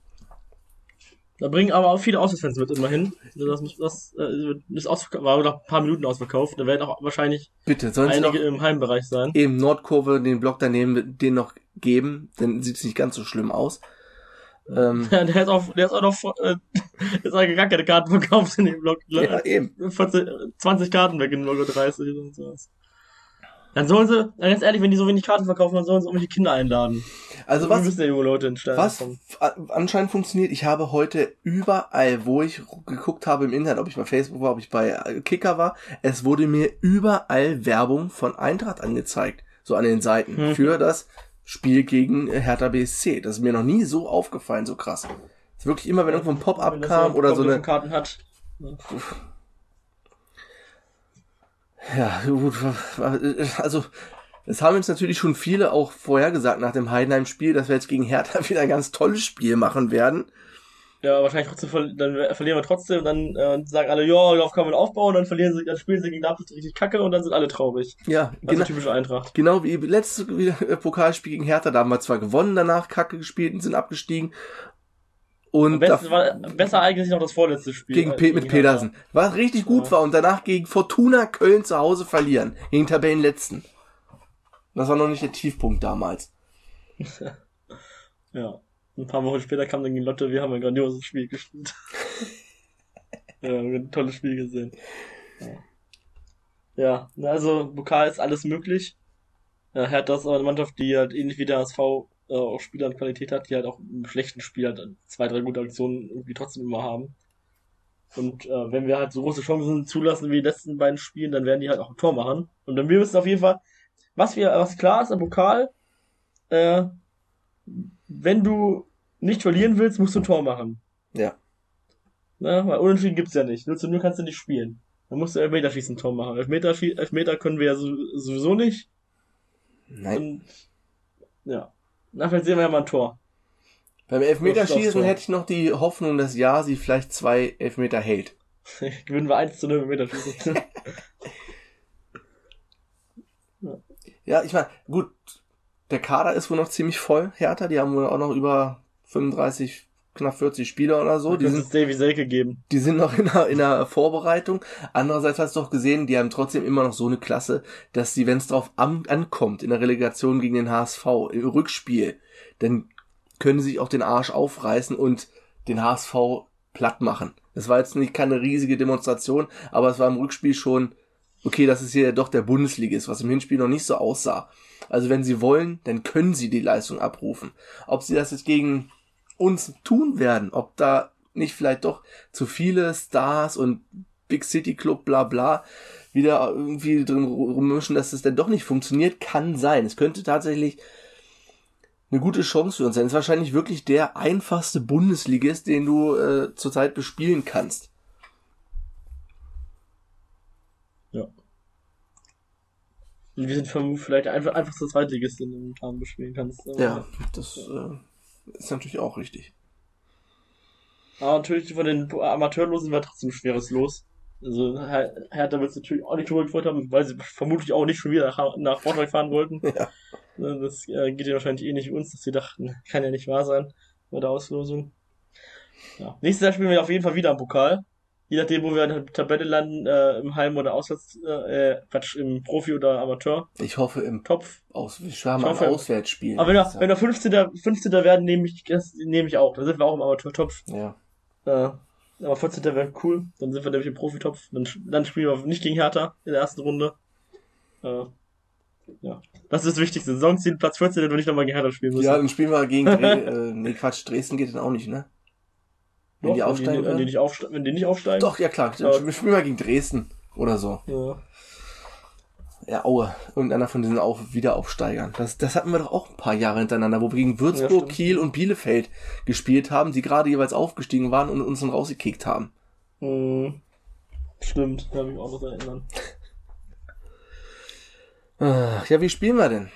Da bringen aber auch viele Auswärtsfans mit immerhin. Das, das, äh, ist ausverkauft, war nach ein paar Minuten ausverkauft. Da werden auch wahrscheinlich Bitte, noch einige im Heimbereich sein. eben Nordkurve den Block daneben den noch geben, dann sieht es nicht ganz so schlimm aus. Ähm, [laughs] Ja, der ist auch, der ist auch noch, äh, [laughs] ist eigentlich gar keine Karten verkauft in dem Block. ja, eben. 40, 20 Karten weg in Block 30 und sowas. Dann sollen sie, ganz ehrlich, wenn die so wenig Karten verkaufen, dann sollen sie irgendwelche Kinder einladen. Also was, müssen ja junge Leute in Was kommen. anscheinend funktioniert, ich habe heute überall, wo ich geguckt habe im Internet, ob ich bei Facebook war, ob ich bei äh, Kicker war, es wurde mir überall Werbung von Eintracht angezeigt, so an den Seiten, Hm. für das Spiel gegen Hertha BSC. Das ist mir noch nie so aufgefallen, so krass. Das ist wirklich immer, wenn irgendwo ein Pop-up kam oder so eine, Karten hat. ja, gut, also, es haben jetzt natürlich schon viele auch vorhergesagt nach dem Heidenheim-Spiel, dass wir jetzt gegen Hertha [laughs] wieder ein ganz tolles Spiel machen werden. Ja, wahrscheinlich trotzdem, ver dann verlieren wir trotzdem, dann äh, sagen alle, ja, darauf kann man aufbauen, dann verlieren sie, dann spielen sie gegen Darmstadt richtig kacke und dann sind alle traurig. Ja, Also genau. typische Eintracht. Genau wie letztes äh, Pokalspiel gegen Hertha, da haben wir zwar gewonnen, danach Kacke gespielt und sind abgestiegen. Und besten war, besser eigentlich noch das vorletzte Spiel. gegen äh, Pe mit. Pedersen. Was richtig gut Ja. war und danach gegen Fortuna Köln zu Hause verlieren. Gegen Tabellenletzten. Das war noch nicht der Tiefpunkt damals. [laughs] Ja. Ein paar Wochen später kam dann gegen Lotte, wir haben ein grandioses Spiel gespielt. [laughs] ja, wir haben ein tolles Spiel gesehen. Ja, ja also Pokal ist alles möglich. Ja, Hertha ist aber eine Mannschaft, die halt ähnlich wie der HSV äh, auch Spieler und Qualität hat, die halt auch im schlechten Spiel halt zwei, drei gute Aktionen irgendwie trotzdem immer haben. Und äh, wenn wir halt so große Chancen zulassen wie die letzten beiden Spielen, dann werden die halt auch ein Tor machen. Und dann wir müssen auf jeden Fall, was wir, was klar ist im Pokal, äh, wenn du nicht verlieren willst, musst du ein Tor machen. Ja. Ne? Weil Unentschieden gibt's ja nicht. 0 zu 0 kannst du nicht spielen. Dann musst du Elfmeterschießen ein Tor machen. Elfmeter, Elfmeter können wir ja so, sowieso nicht. Nein. Und ja. Na, vielleicht sehen wir ja mal ein Tor. Beim Elfmeterschießen hätte ich noch die Hoffnung, dass Ja sie vielleicht zwei Elfmeter hält. [laughs] Gewinnen wir 1 zu 0 Elfmeterschießen. [laughs] Ja, ich meine, gut, der Kader ist wohl noch ziemlich voll, Hertha. Die haben wohl auch noch über 35, knapp 40 Spieler oder so. Die sind es Davy Selke geben. die sind noch in der, in der Vorbereitung. Andererseits hast du doch gesehen, die haben trotzdem immer noch so eine Klasse, dass die, wenn es drauf an, ankommt, in der Relegation gegen den HSV, im Rückspiel, dann können sie sich auch den Arsch aufreißen und den HSV platt machen. Das war jetzt nicht keine riesige Demonstration, aber es war im Rückspiel schon, okay, das ist hier doch der Bundesligist, was im Hinspiel noch nicht so aussah. Also wenn sie wollen, dann können sie die Leistung abrufen. Ob sie das jetzt gegen uns tun werden, ob da nicht vielleicht doch zu viele Stars und Big City Club bla bla wieder irgendwie drin rummischen, dass es dann doch nicht funktioniert, kann sein. Es könnte tatsächlich eine gute Chance für uns sein. Ist wahrscheinlich wirklich der einfachste Bundesligist, den du äh, zurzeit bespielen kannst. Ja. Wir sind vielleicht einfach, einfach zur Zweitligistin den Plan bespielen kannst. Ja, das äh, ist natürlich auch richtig. Aber natürlich von den Amateurlosen war trotzdem schweres Los. Also Hertha wird es natürlich auch nicht drüber gefreut haben, weil sie vermutlich auch nicht schon wieder nach, nach Braunschweig fahren wollten. [laughs] Ja. Ne, das äh, geht ja wahrscheinlich eh nicht uns, dass sie dachten, kann ja nicht wahr sein bei der Auslosung. Ja. Nächstes Jahr spielen wir auf jeden Fall wieder im Pokal. Je nachdem, wo wir in der Tabelle landen, äh, im Heim- oder Auswärts, äh, äh, Quatsch, im Profi- oder Amateur. Ich hoffe im Topf. Aus, haben ein Auswärtsspiel. Aber wenn wir, wenn wir 15. 15. werden, nehme ich, das nehme ich auch. Da sind wir auch im Amateur-Topf. Ja. Äh, aber 14. wäre cool. Dann sind wir nämlich im Profitopf. Dann, dann spielen wir nicht gegen Hertha in der ersten Runde. Äh, ja. Das ist das Wichtigste. Saisonziel Platz 14, wenn wir nicht nochmal gegen Hertha spielen müssen. Ja, dann spielen wir gegen Dre [laughs] äh, nee, Quatsch, Dresden geht dann auch nicht, ne? Wenn Doch, die aufsteigen. Wenn die, die nicht wenn die nicht aufsteigen. Doch, ja klar. Ja. spielen wir gegen Dresden oder so. Ja. Ja, Aue. Irgendeiner von diesen Auf Wiederaufsteigern. Das, das hatten wir doch auch ein paar Jahre hintereinander, wo wir gegen Würzburg, ja, Kiel und Bielefeld gespielt haben, die gerade jeweils aufgestiegen waren und uns dann rausgekickt haben. Mhm. Stimmt, kann mich auch noch erinnern. Ach, ja, wie spielen wir denn?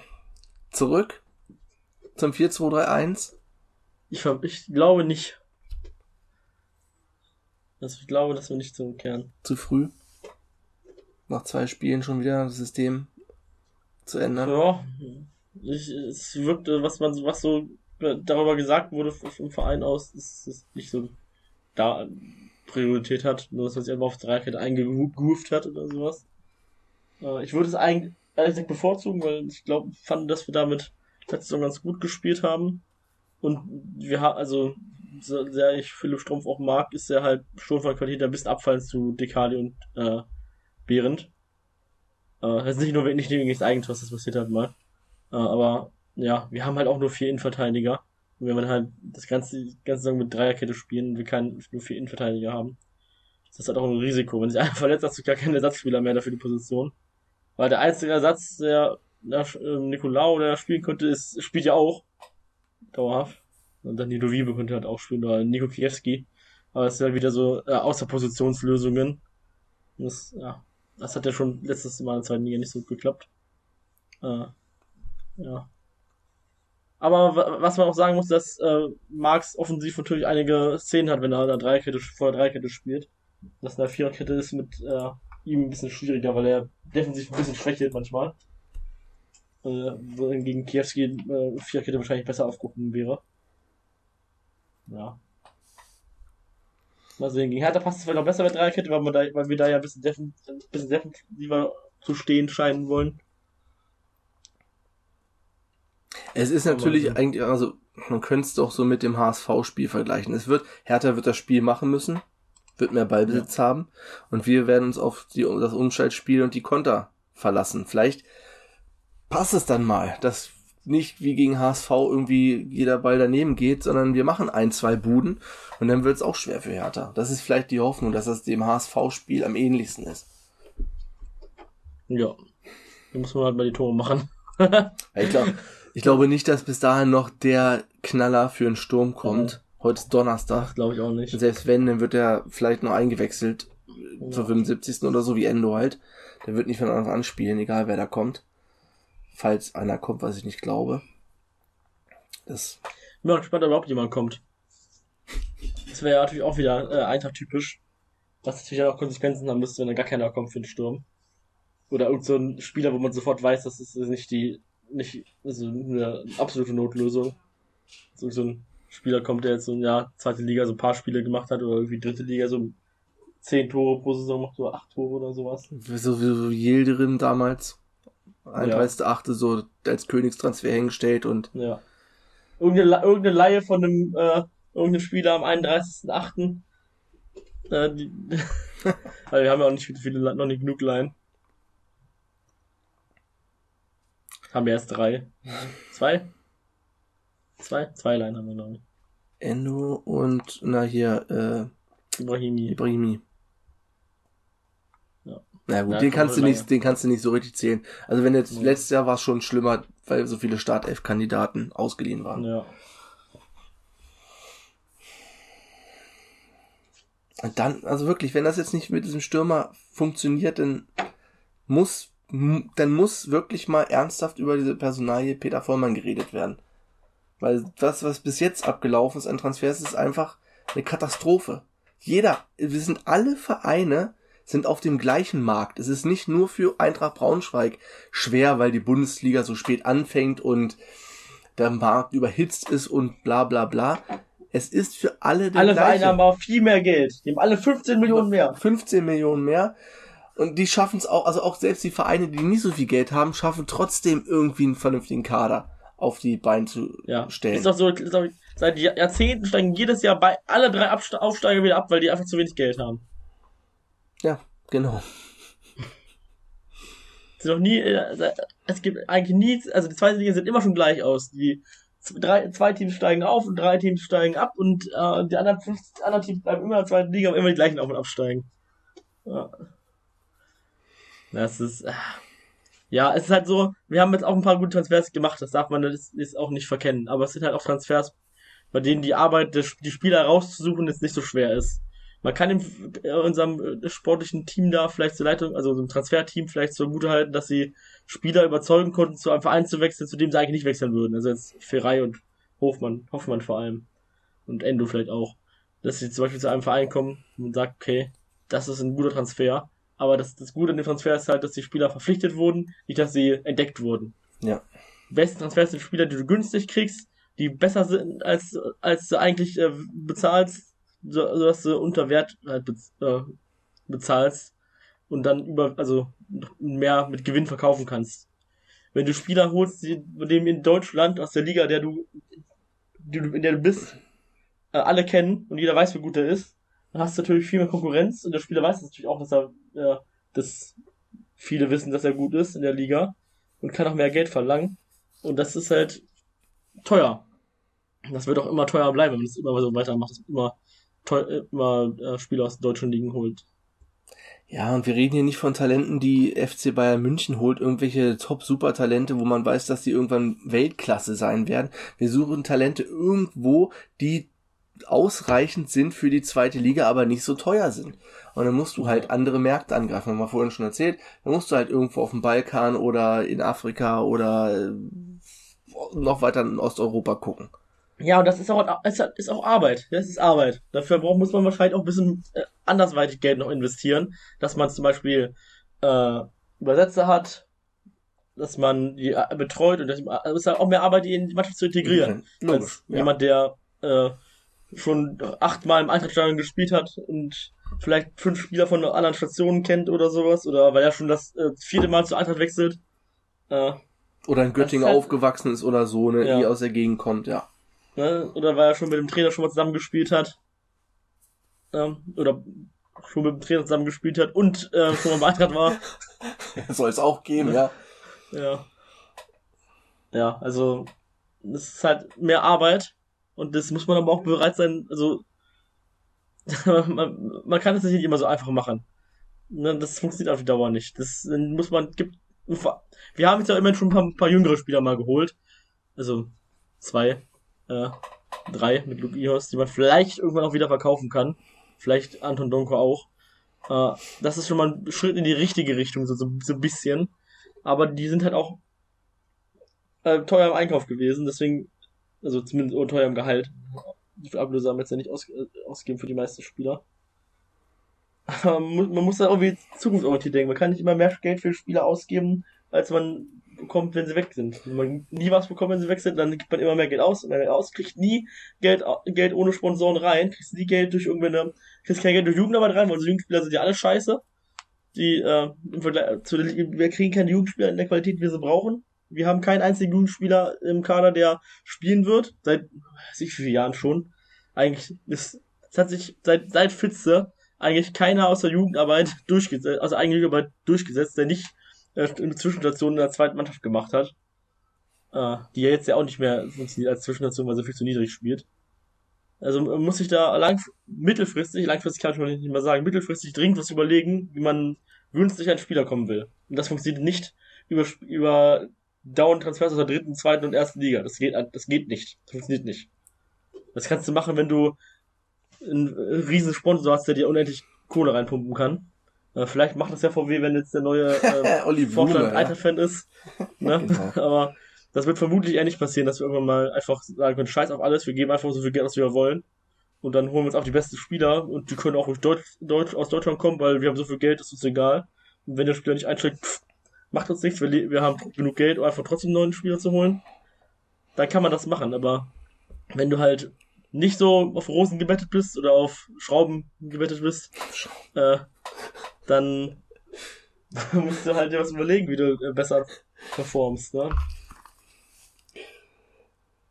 Zurück? Zum 4-2-3-1? Ich, ich glaube nicht. Also ich glaube, dass wir nicht zurückkehren. Zu früh? Nach zwei Spielen schon wieder das System zu ändern? Ja, ich, es wirkt, was man, was so darüber gesagt wurde vom Verein aus, ist, ist nicht so da Priorität hat, nur dass man sich einfach auf Dreierkette eingegroovt hat oder sowas. Äh, ich würde es eigentlich ehrlich bevorzugen, weil ich glaube, fand, dass wir damit letzte Saison ganz gut gespielt haben. Und wir haben, also, sehr ich Philipp Strumpf auch mag, ist er halt schon von Qualität ein bisschen abfallen zu Dekali und äh, Behrend. Äh, das ist nicht nur nicht wegen des Eigentors, das passiert halt mal. Äh, aber ja, wir haben halt auch nur vier Innenverteidiger. Und wenn wir halt das ganze, ganze Saison mit Dreierkette spielen und wir keinen, nur vier Innenverteidiger haben, ist das halt auch ein Risiko. Wenn sich einer [laughs] verletzt, hast du gar keinen Ersatzspieler mehr dafür die Position. Weil der einzige Ersatz, der, der äh, Nicolau, der spielen könnte, ist, spielt ja auch. Dauerhaft. Und dann Nido Wiebe könnte halt auch spielen, oder Nico Kiewski. Aber es sind halt wieder so äh, Außerpositionslösungen. Das, ja, das hat ja schon letztes Mal in der zweiten Liga nicht so gut geklappt. Äh, ja. Aber was man auch sagen muss, dass äh, Marx offensiv natürlich einige Szenen hat, wenn er in der Dreikette, vor der Dreikette spielt. Dass in der Viererkette ist mit äh, ihm ein bisschen schwieriger, weil er defensiv ein bisschen schwächelt manchmal. Äh, gegen Kiewski äh, Viererkette wahrscheinlich besser aufgehoben wäre. Ja. Mal sehen, gegen Hertha passt es vielleicht noch besser mit Dreierkette, weil, da, weil wir da ja ein bisschen, defen, ein bisschen defensiver zu stehen scheinen wollen. Es ist natürlich eigentlich, also man könnte es doch so mit dem HSV-Spiel vergleichen. Es wird, Hertha wird das Spiel machen müssen wird mehr Ballbesitz ja. haben und wir werden uns auf die, das Umschaltspiel und die Konter verlassen. Vielleicht passt es dann mal, dass nicht wie gegen HSV irgendwie jeder Ball daneben geht, sondern wir machen ein, zwei Buden und dann wird es auch schwer für Hertha. Das ist vielleicht die Hoffnung, dass das dem HSV-Spiel am ähnlichsten ist. Ja, da muss man halt mal die Tore machen. [laughs] ich, glaub, ich glaube nicht, dass bis dahin noch der Knaller für einen Sturm kommt. Heute ist Donnerstag. Glaube ich auch nicht. selbst wenn, dann wird er vielleicht noch eingewechselt ja. zur 75. oder so wie Endo halt. Der wird nicht von Anfang an spielen, egal wer da kommt. Falls einer kommt, was ich nicht glaube. Das. Ich bin mal gespannt, ob überhaupt jemand kommt. Das wäre ja natürlich auch wieder äh, Eintracht-typisch. Was natürlich auch Konsequenzen haben müsste, wenn da gar keiner kommt für den Sturm. Oder irgend so ein Spieler, wo man sofort weiß, das ist nicht die, nicht, also eine absolute Notlösung. So, so ein Spieler kommt, der jetzt so ein Jahr zweite Liga so ein paar Spiele gemacht hat oder irgendwie dritte Liga so zehn Tore pro Saison macht oder acht Tore oder sowas. So wie Yildirim damals. 31.8. Ja. so als Königstransfer hingestellt und. Ja. Irgendeine, irgendeine Laie von einem, äh, irgendeinem Spieler am 31.8. Äh, die, [laughs] weil wir haben ja auch nicht viele, noch nicht genug Laien. Haben wir erst drei. Zwei? Zwei? Zwei Line haben wir, glaube ich. Endo und, na hier, äh, Ibrahimi. Ibrahimi. Ja. Na gut, Ja, den kannst du lange. nicht, den kannst du nicht so richtig zählen. Also wenn jetzt Nee. letztes Jahr war es schon schlimmer, weil so viele Startelf-Kandidaten ausgeliehen waren. Ja. Und dann, also wirklich, wenn das jetzt nicht mit diesem Stürmer funktioniert, dann muss, dann muss wirklich mal ernsthaft über diese Personalie Peter Vollmann geredet werden. Weil das, was bis jetzt abgelaufen ist an Transfers, ist einfach eine Katastrophe. Jeder, wir sind alle Vereine, sind auf dem gleichen Markt. Es ist nicht nur für Eintracht Braunschweig schwer, weil die Bundesliga so spät anfängt und der Markt überhitzt ist und bla bla bla. Es ist für alle der Alle gleiche. Vereine haben aber viel mehr Geld. Die haben alle 15 Millionen mehr. 15 Millionen mehr. Und die schaffen es auch, also auch selbst die Vereine, die nicht so viel Geld haben, schaffen trotzdem irgendwie einen vernünftigen Kader auf die Beine zu Ja. stellen. Ist doch so, ist doch, seit Jahr- Jahrzehnten steigen jedes Jahr bei alle drei Abste Aufsteiger wieder ab, weil die einfach zu wenig Geld haben. Genau. Sind noch nie, äh, es gibt eigentlich nie, also die zweite Liga sieht immer schon gleich aus. Die drei, zwei Teams steigen auf und drei Teams steigen ab und äh, die anderen fünf anderen Teams bleiben immer in der zweiten Liga, aber immer die gleichen auf und absteigen. Ja. Das ist, äh, ja, es ist halt so, wir haben jetzt auch ein paar gute Transfers gemacht, das darf man das ist auch nicht verkennen, aber es sind halt auch Transfers, bei denen die Arbeit, die Spieler rauszusuchen, jetzt nicht so schwer ist. Man kann im, äh, unserem äh, sportlichen Team da vielleicht zur Leitung, also unserem Transferteam vielleicht so gut halten, dass sie Spieler überzeugen konnten, zu einem Verein zu wechseln, zu dem sie eigentlich nicht wechseln würden. Also jetzt Ferrei und Hofmann, Hoffmann vor allem. Und Endo vielleicht auch. Dass sie zum Beispiel zu einem Verein kommen und sagt, okay, das ist ein guter Transfer. Aber das, das Gute an dem Transfer ist halt, dass die Spieler verpflichtet wurden, nicht, dass sie entdeckt wurden. Ja. Besten Transfers sind Spieler, die du günstig kriegst, die besser sind, als, als du eigentlich äh, bezahlst, so, so dass du unter Wert halt bez, äh, bezahlst und dann über, also mehr mit Gewinn verkaufen kannst. Wenn du Spieler holst, die, dem in Deutschland aus der Liga, der du, die in der du bist, äh, alle kennen und jeder weiß, wie gut er ist, dann hast du natürlich viel mehr Konkurrenz und der Spieler weiß natürlich auch, dass er, äh, dass viele wissen, dass er gut ist in der Liga und kann auch mehr Geld verlangen. Und das ist halt teuer. Das wird auch immer teuer bleiben, wenn man es immer so weitermacht, dass immer, teuer, immer äh, Spieler aus deutschen Ligen holt. Ja, und wir reden hier nicht von Talenten, die FC Bayern München holt, irgendwelche Top-Super-Talente, wo man weiß, dass die irgendwann Weltklasse sein werden. Wir suchen Talente irgendwo, die ausreichend sind für die zweite Liga, aber nicht so teuer sind. Und dann musst du halt andere Märkte angreifen, haben wir vorhin schon erzählt. Dann musst du halt irgendwo auf dem Balkan oder in Afrika oder äh, noch weiter in Osteuropa gucken. Ja, und das ist auch, ist, auch Arbeit. Das ist Arbeit. Dafür braucht, muss man wahrscheinlich auch ein bisschen äh, andersweitig Geld noch investieren, dass man zum Beispiel äh, Übersetzer hat, dass man die äh, betreut und das es ist halt auch mehr Arbeit, die in die Mannschaft zu integrieren. Logisch. als Ja. jemand, der äh, schon achtmal im Eintrachtstadion gespielt hat und vielleicht fünf Spieler von anderen Stationen kennt oder sowas, oder weil er schon das äh, vierte Mal zur Eintracht wechselt. Äh, Oder in Göttingen halt- aufgewachsen ist oder so, ne, Ja. die aus der Gegend kommt, ja. Ne? Oder weil er schon mit dem Trainer schon mal zusammengespielt hat. Ähm, oder schon mit dem Trainer zusammengespielt hat und äh, schon mal bei Eintracht war. [laughs] Soll es auch geben, ja. Ja. Ja, also das ist halt mehr Arbeit und das muss man aber auch bereit sein, also [laughs] man, man kann es nicht immer so einfach machen. Ne, Das funktioniert auf die Dauer nicht. Das muss man, gibt, wir haben jetzt ja immerhin schon ein paar, ein paar jüngere Spieler mal geholt. Also zwei, äh, mit Luke Ihos, die man vielleicht irgendwann auch wieder verkaufen kann. Vielleicht Anton Donko auch. Äh, das ist schon mal ein Schritt in die richtige Richtung, so, so, so ein bisschen. Aber die sind halt auch äh, teuer im Einkauf gewesen, deswegen, also zumindest oder teuer im Gehalt. Die Ablöse haben jetzt ja nicht aus, äh, ausgegeben für die meisten Spieler. Man muss da irgendwie zukunftsorientiert denken. Man kann nicht immer mehr Geld für Spieler ausgeben, als man bekommt, wenn sie weg sind. Wenn man nie was bekommt, wenn sie weg sind, dann gibt man immer mehr Geld aus, immer mehr aus, kriegt nie Geld, Geld ohne Sponsoren rein, kriegst nie Geld durch irgendeine, kriegst kein Geld durch Jugendarbeit rein, weil so Jugendspieler sind ja alle scheiße. Die, äh, im Vergleich zu der, wir kriegen keine Jugendspieler in der Qualität, wie wir sie brauchen. Wir haben keinen einzigen Jugendspieler im Kader, der spielen wird, seit, weiß ich wie vielen Jahren schon. Eigentlich ist, es hat sich seit, seit Fitze eigentlich keiner aus der Jugendarbeit durchgesetzt, also eigene Jugendarbeit durchgesetzt, der nicht eine Zwischenstation in der zweiten Mannschaft gemacht hat. Äh, die ja jetzt ja auch nicht mehr funktioniert als Zwischenstation, weil sie viel zu niedrig spielt. Also muss sich da lang, mittelfristig, langfristig kann ich mal nicht mehr sagen, mittelfristig dringend was überlegen, wie man günstig ein Spieler kommen will. Und das funktioniert nicht über, über Down-Transfers aus der dritten, zweiten und ersten Liga. Das geht, das geht nicht. Das funktioniert nicht. Das kannst du machen, wenn du einen riesen Sponsor hast, der dir unendlich Kohle reinpumpen kann. Äh, vielleicht macht das ja VW, wenn jetzt der neue [laughs] äh, Vorstand ja. Eintracht-Fan ist. Ne? [laughs] Genau. [laughs] Aber das wird vermutlich eher nicht passieren, dass wir irgendwann mal einfach sagen können, scheiß auf alles, wir geben einfach so viel Geld, was wir wollen. Und dann holen wir uns auch die besten Spieler und die können auch durch Deutsch, Deutsch, aus Deutschland kommen, weil wir haben so viel Geld, ist uns egal. Und wenn der Spieler nicht einschlägt, pff, macht uns nichts, wir, wir haben genug Geld, um einfach trotzdem einen neuen Spieler zu holen. Dann kann man das machen, aber wenn du halt nicht so auf Rosen gebettet bist oder auf Schrauben gebettet bist, äh, dann [laughs] musst du halt dir was überlegen, wie du äh, besser performst, ne?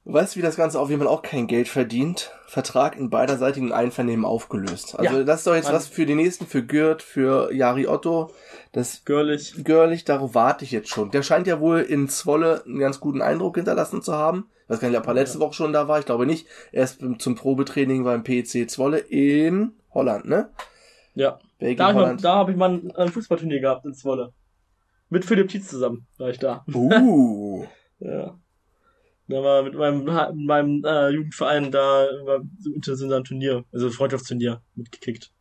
Weißt du, wie das Ganze auf jeden Fall auch kein Geld verdient? Vertrag in beiderseitigen Einvernehmen aufgelöst. Also Ja. das ist doch jetzt Mann. was für die nächsten, für Gürt, für Jari Otto. Das Girlig. Görlich, darauf warte ich jetzt schon. Der scheint ja wohl in Zwolle einen ganz guten Eindruck hinterlassen zu haben. Ich weiß gar nicht, ob er letzte Woche schon da war. Ich glaube nicht. Er ist zum Probetraining beim PEC Zwolle in Holland, ne? Ja. Belgien, Da, hab ich mal- habe ich mal ein, Fußballturnier gehabt in Zwolle. Mit Philipp Tietz zusammen war ich da. Uh. [laughs] Ja. Da war mit meinem, mit meinem äh, Jugendverein da war so international ein Turnier, also ein Freundschaftsturnier mitgekickt.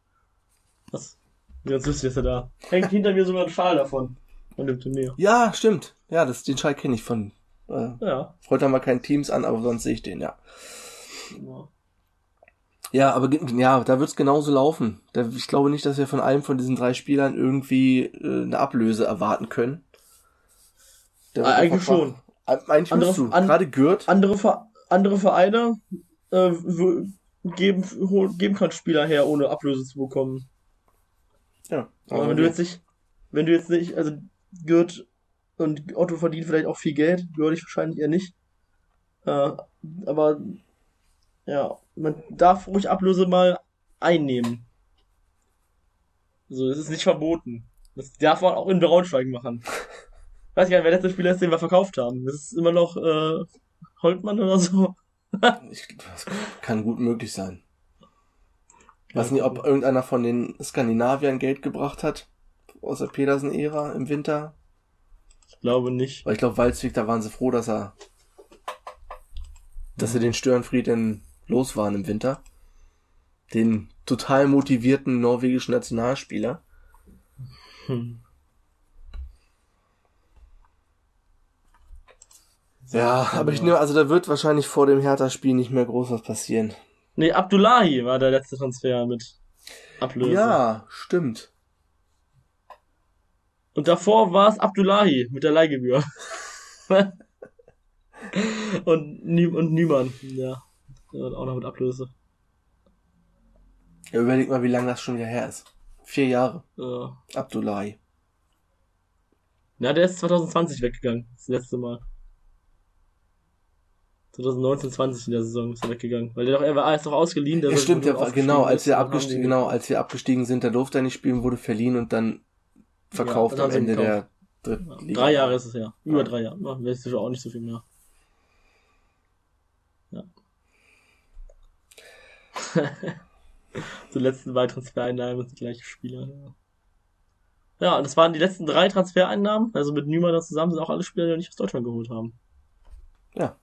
Was? Ganz lustig ist er da. Hängt hinter mir sogar ein Schal davon. Von dem Turnier. Ja, stimmt. Ja, das, den Schall kenne ich von. Äh, Ja. heute haben wir keinen Teams an, aber sonst sehe ich den, ja. genau. Ja, aber ja, da wird's genauso laufen. Da, ich glaube nicht, dass wir von einem von diesen drei Spielern irgendwie äh, eine Ablöse erwarten können. Ah, eigentlich schon. Eigentlich Andere- du. an- Gerade Gürt. Andere, andere Vereine äh, geben, geben keinen Spieler her, ohne Ablöse zu bekommen. Ja. Aber wenn du jetzt nicht, wenn du jetzt nicht, also Gürt und Otto verdienen vielleicht auch viel Geld, würde ich wahrscheinlich eher nicht. Äh, aber ja, man darf ruhig Ablöse mal einnehmen. Also es ist nicht verboten. Das darf man auch in Braunschweig machen. [laughs] Weiß gar nicht, wer letzte Spieler ist, den wir verkauft haben. Das ist immer noch äh, Holtmann oder so. [laughs] Ich, das kann gut möglich sein. Ich weiß nicht, ob irgendeiner von den Skandinaviern Geld gebracht hat. Aus der Pedersen-Ära im Winter. Ich glaube nicht. Weil ich glaube, Walzwig, da waren sie froh, dass er, dass sie den Störenfried denn los waren im Winter. Den total motivierten norwegischen Nationalspieler. Hm. Ja, aber ich nehme, also da wird wahrscheinlich vor dem Hertha-Spiel nicht mehr groß was passieren. Nee, Abdullahi war der letzte Transfer mit Ablöse. Ja, stimmt. Und davor war es Abdullahi mit der Leihgebühr. [laughs] und, und Niemann, ja. Der hat Auch noch mit Ablöse. Ja, überleg mal, wie lange das schon wieder her ist. Vier Jahre. Ja. Abdullahi. ja, der ist 2020 weggegangen. Das letzte Mal. 2019, 20 in der Saison ist er weggegangen. Weil der doch, er war ist doch ausgeliehen. Der Ja, stimmt, ja, aufgestiegen genau, ist, als wir abgestiegen, genau, als wir abgestiegen sind, da durfte er nicht spielen, wurde verliehen und dann verkauft dann am Ende der dritten Ja, Liga. Drei Jahre ist es her. Über Ja. drei Jahre. Ja, Weißt du auch nicht so viel mehr. [laughs] Die letzten beiden Transfereinnahmen sind die gleichen Spieler. Ja. Und das waren die letzten drei Transfereinnahmen. Also mit Nümer da zusammen sind auch alle Spieler, die wir nicht aus Deutschland geholt haben. Ja.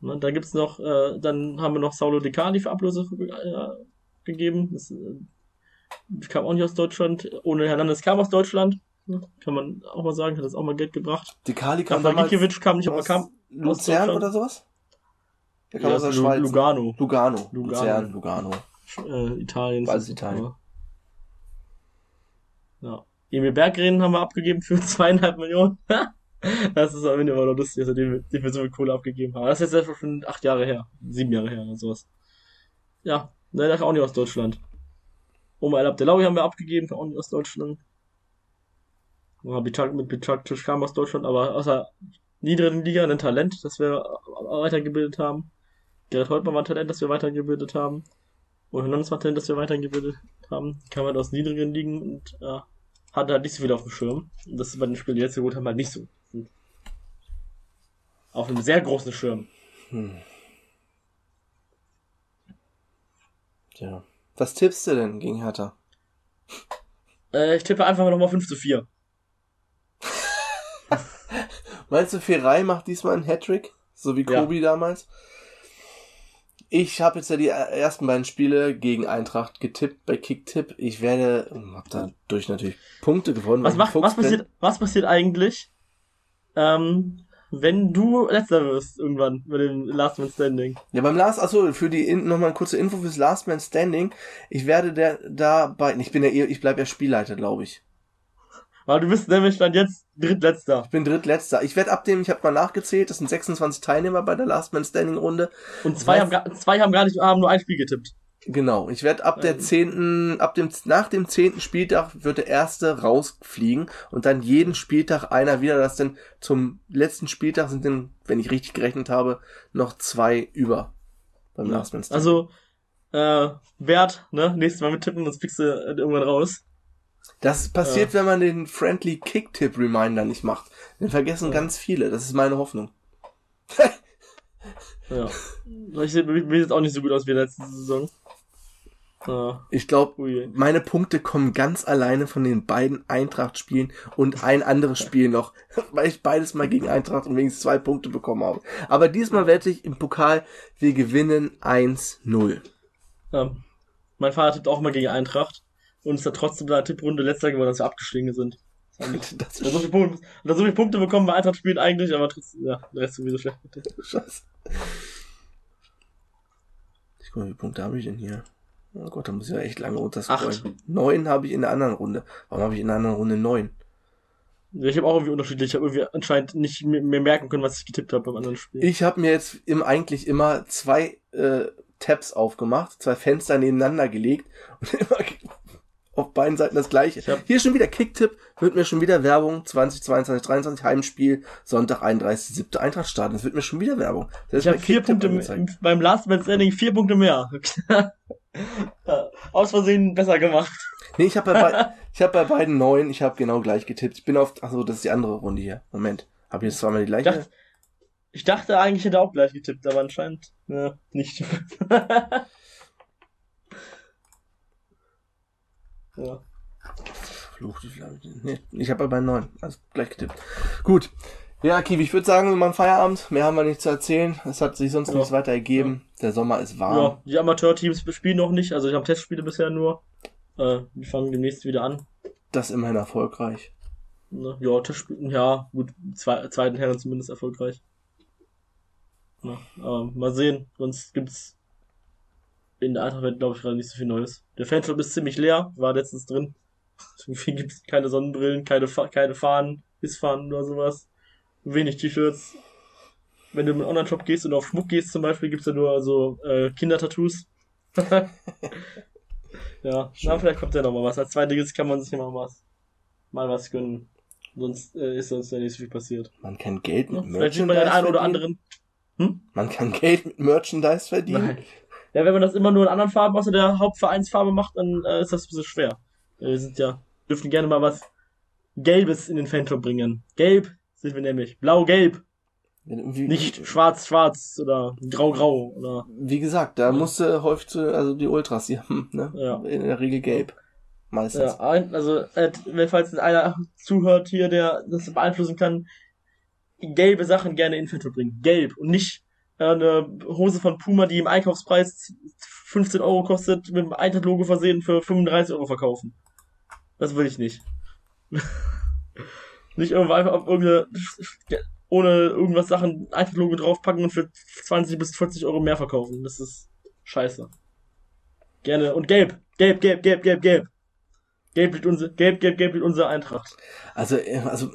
Ne, da gibt's noch, äh, dann haben wir noch Saulo De Cali für Ablöse äh, gegeben. Das äh, kam auch nicht aus Deutschland. Ohne Hernandez kam aus Deutschland. Ne, Kann man auch mal sagen, hat das auch mal Geld gebracht. Die Kali kam damals kam nicht, aber aus kam Luzern oder sowas? Der kam ja, aus der Lu- Schweiz. Lugano, Lugano. Lugano. Luzern, Lugano. äh, Italien. Alles Italien. Ja. Emil Berggren haben wir abgegeben für [laughs] zweieinhalb Millionen. [laughs] das ist am Ende immer noch lustig, dass wir den, den wir so viel Kohle abgegeben haben. Das ist jetzt schon acht Jahre her. Sieben Jahre her oder sowas. Ja, ne, der kam auch nicht aus Deutschland. Oma El Abdelawi haben wir abgegeben, auch nicht aus Deutschland. Ja, Bichak, mit Bichak kam aus Deutschland, aber aus der niedrigen Liga ein Talent, das wir weitergebildet haben. Gerrit Holtmann war ein Talent, das wir weitergebildet haben. Und Hernandez war ein Talent, das wir weitergebildet haben. Kam halt aus niedrigen Ligen und äh, hatte halt nicht so viel auf dem Schirm. Und das ist bei den Spielen, die jetzt geholt haben, halt nicht so. Auf einem sehr großen Schirm. Hm. Tja. Was tippst du denn gegen Hertha? Äh, ich tippe einfach nochmal 5 zu 4. [laughs] Meinst du, Ferrei macht diesmal einen Hattrick? So wie Ja. Kobi damals? Ich habe jetzt ja die ersten beiden Spiele gegen Eintracht getippt bei Kicktipp. Ich werde, hab dadurch natürlich Punkte gewonnen. Was, macht, was, passiert, was passiert eigentlich, ähm, wenn du letzter wirst irgendwann bei dem Last Man Standing? Ja, beim Last, achso, für die, nochmal eine kurze Info fürs Last Man Standing. Ich werde der, da bei, ich bin ja, eh- ich bleib ja Spielleiter, glaube ich. Weil du bist nämlich dann jetzt drittletzter. Ich bin drittletzter. Ich werde ab dem, ich habe mal nachgezählt, das sind 26 Teilnehmer bei der Last Man Standing Runde. Und zwei Was? haben, gar, zwei haben gar nicht, haben nur ein Spiel getippt. Genau, ich werde ab der zehnten, ab dem, nach dem zehnten Spieltag wird der erste rausfliegen und dann jeden Spieltag einer wieder, das denn zum letzten Spieltag sind dann, wenn ich richtig gerechnet habe, noch zwei über beim Last Man Standing. Also, äh, Wert, ne? Nächstes Mal mit tippen, sonst fliegst du äh, irgendwann raus. Das passiert, wenn man den Friendly Kick-Tip Reminder nicht macht. Den vergessen Ja. ganz viele. Das ist meine Hoffnung. [laughs] Ja. Ich sehe mir jetzt auch nicht so gut aus wie letzte Saison. Ja. Ich glaube, meine Punkte kommen ganz alleine von den beiden Eintracht-Spielen und ein anderes Spiel noch, [laughs] weil ich beides mal gegen Eintracht und wenigstens zwei Punkte bekommen habe. Aber diesmal wette ich im Pokal, wir gewinnen 1-0. Ja. Mein Vater tippt auch mal gegen Eintracht. Und ist da trotzdem der Tipprunde letzter geworden, dass wir abgestiegen sind. Das Hat [laughs] so viele Punkte, hat so viele Punkte bekommen bei Eintracht spielt eigentlich, aber trotzdem, ja, der Rest sowieso schlecht. scheiße. Ich guck mal, wie viele Punkte habe ich denn hier? Oh Gott, da muss ich ja echt lange Acht. runterscrollen. Neun habe ich in der anderen Runde. Warum habe ich in der anderen Runde neun? Ja, Ich habe auch irgendwie unterschiedlich. Ich habe irgendwie anscheinend nicht mehr merken können, was ich getippt habe beim anderen Spiel. Ich habe mir jetzt im, eigentlich immer zwei äh, Tabs aufgemacht, zwei Fenster nebeneinander gelegt und [laughs] immer auf beiden Seiten das gleiche. Ich Hier schon wieder Kicktipp, wird mir schon wieder Werbung, 2022, 23 Heimspiel, Sonntag 31.7. Eintracht starten. Das wird mir schon wieder Werbung. Das Ich habe vier Punkte beim Last Man Standing vier Punkte mehr. [laughs] Aus Versehen besser gemacht. Nee, ich habe bei, bei, [laughs] ich hab bei beiden neun, ich habe genau gleich getippt. Ich bin auf, achso, das ist die andere Runde hier. Moment. Habe ich jetzt zweimal die Ich gleiche? dachte, ich dachte eigentlich hätte er auch gleich getippt, aber anscheinend ja, nicht. [laughs] ja. Viel habe ich denn? Nee, ich habe bei neun, also gleich getippt. Gut. Ja, Kiwi, ich würde sagen, wir machen Feierabend. Mehr haben wir nicht zu erzählen. Es hat sich sonst Ja. nichts weiter ergeben. Der Sommer ist warm. ja, die Amateurteams spielen noch nicht, also ich habe Testspiele bisher nur. Äh, die fangen demnächst wieder an. Das ist immerhin erfolgreich. Ne? Ja, Testspiele, ja, gut, zwei, zweiten Herren zumindest erfolgreich. Ja, ähm, mal sehen, sonst gibt's in der Eintracht, glaube ich, gerade nicht so viel Neues. Der Fanclub ist ziemlich leer, war letztens drin. [laughs] Irgendwie gibt's keine Sonnenbrillen, keine, Fa keine Fahnen, Isfahnen oder sowas. Wenig T-Shirts. Wenn du in den Online-Shop gehst und auf Schmuck gehst zum Beispiel, gibt's ja nur so äh, Kindertattoos. [laughs] ja, na, vielleicht kommt ja noch mal was. Als Zweitiges kann man sich immer was, mal was gönnen. Sonst äh, ist sonst ja nicht so viel passiert. Man kann Geld mit Ja, vielleicht sieht man Merchandise den einen oder verdienen. anderen. Man kann Geld mit Merchandise verdienen. Nein. Ja, wenn man das immer nur in anderen Farben außer der Hauptvereinsfarbe macht, dann äh, ist das ein bisschen schwer. Äh, Wir sind ja, dürften gerne mal was Gelbes in den Fanclub bringen. Gelb sind wir nämlich. Blau-Gelb. Nicht schwarz-schwarz oder grau-grau oder. Wie gesagt, da Ja. musste häufig zu, also die Ultras, die haben, ne? Ja. In der Regel gelb. Meistens. Ja, also, äh, falls einer zuhört hier, der das beeinflussen kann, gelbe Sachen gerne in den Fanclub bringen. Gelb und nicht eine Hose von Puma, die im Einkaufspreis 15 Euro kostet, mit dem Eintracht-Logo versehen für 35 Euro verkaufen. Das will ich nicht. [laughs] nicht irgendwo einfach auf irgendeine, ohne irgendwas Sachen Eintracht-Logo draufpacken und für 20 bis 40 Euro mehr verkaufen. Das ist scheiße. Gerne. Und gelb. Gelb, gelb, gelb, gelb, gelb. Gelb liegt unser, gelb, gelb, gelb liegt unser Eintracht. Also, äh, also,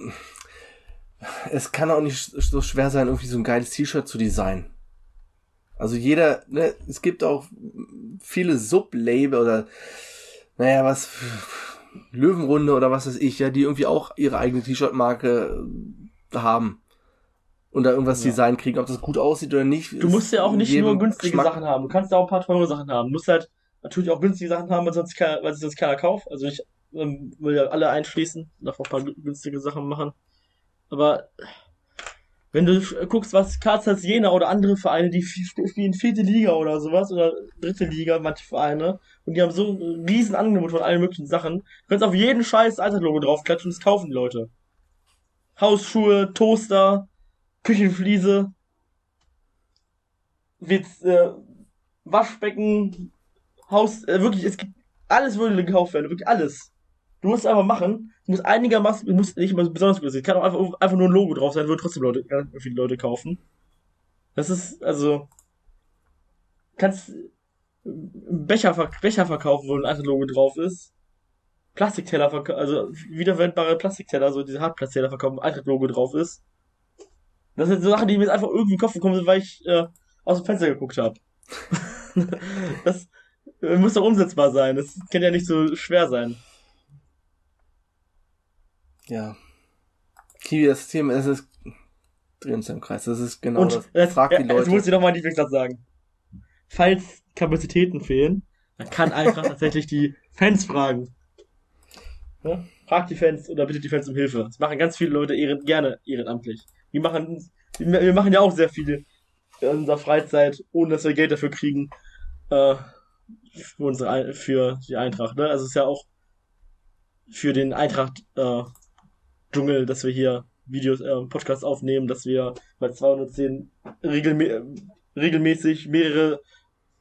es kann auch nicht so schwer sein, irgendwie so ein geiles T-Shirt zu designen. Also jeder, ne, es gibt auch viele Sublabel oder, naja, was, Löwenrunde oder was weiß ich, ja, die irgendwie auch ihre eigene T-Shirt-Marke äh, haben. Und da irgendwas Ja. Design kriegen, ob das gut aussieht oder nicht. Du musst ja auch nicht nur günstige Geschmack. Sachen haben. Du kannst ja auch ein paar teure Sachen haben. Du musst halt natürlich auch günstige Sachen haben, weil sonst keiner, weil sonst keiner kauft. Also ich ähm, will ja alle einschließen, darf auch ein paar gü- günstige Sachen machen. Aber Wenn du guckst, was KZ Jena oder andere Vereine, die spielen vierte Liga oder sowas oder dritte Liga, manche Vereine, und die haben so ein riesen Angebot von allen möglichen Sachen. Du kannst auf jeden scheiß Eintracht-Logo draufklatschen und das kaufen die Leute. Hausschuhe, Toaster, Küchenfliese, Witz, äh, Waschbecken, Haus, äh, wirklich, es gibt, alles würde gekauft werden, wirklich alles. Du musst es einfach machen, du musst einigermaßen, du musst nicht immer besonders gut sein, kann auch einfach, einfach nur ein Logo drauf sein, würden trotzdem Leute, viele Leute kaufen. Das ist, also, kannst Becher, ver- Becher verkaufen, wo ein anderes Logo drauf ist. Plastikteller verkaufen, also wiederverwendbare Plastikteller, so diese Hartplatzteller verkaufen, wo ein anderes Logo drauf ist. Das sind so Sachen, die mir jetzt einfach irgendwie in den Kopf gekommen sind, weil ich äh, aus dem Fenster geguckt habe. [laughs] das äh, muss doch umsetzbar sein. Das kann ja nicht so schwer sein. Ja. Kiwi, das Thema ist es, drehen uns im Kreis. Das ist genau Und das. Frag die jetzt Leute. muss ich noch mal einen Lieblingssatz sagen. Falls Kapazitäten fehlen, dann kann Eintracht [laughs] tatsächlich die Fans fragen. Ja? Fragt die Fans oder bittet die Fans um Hilfe. Das machen ganz viele Leute ehren, gerne ehrenamtlich. Wir machen, wir machen ja auch sehr viel in unserer Freizeit, ohne dass wir Geld dafür kriegen, äh, für unsere, für die Eintracht, ne? Also es ist ja auch für den Eintracht, äh, Dschungel, dass wir hier Videos, äh, Podcasts aufnehmen, dass wir bei 210 regelmä regelmäßig mehrere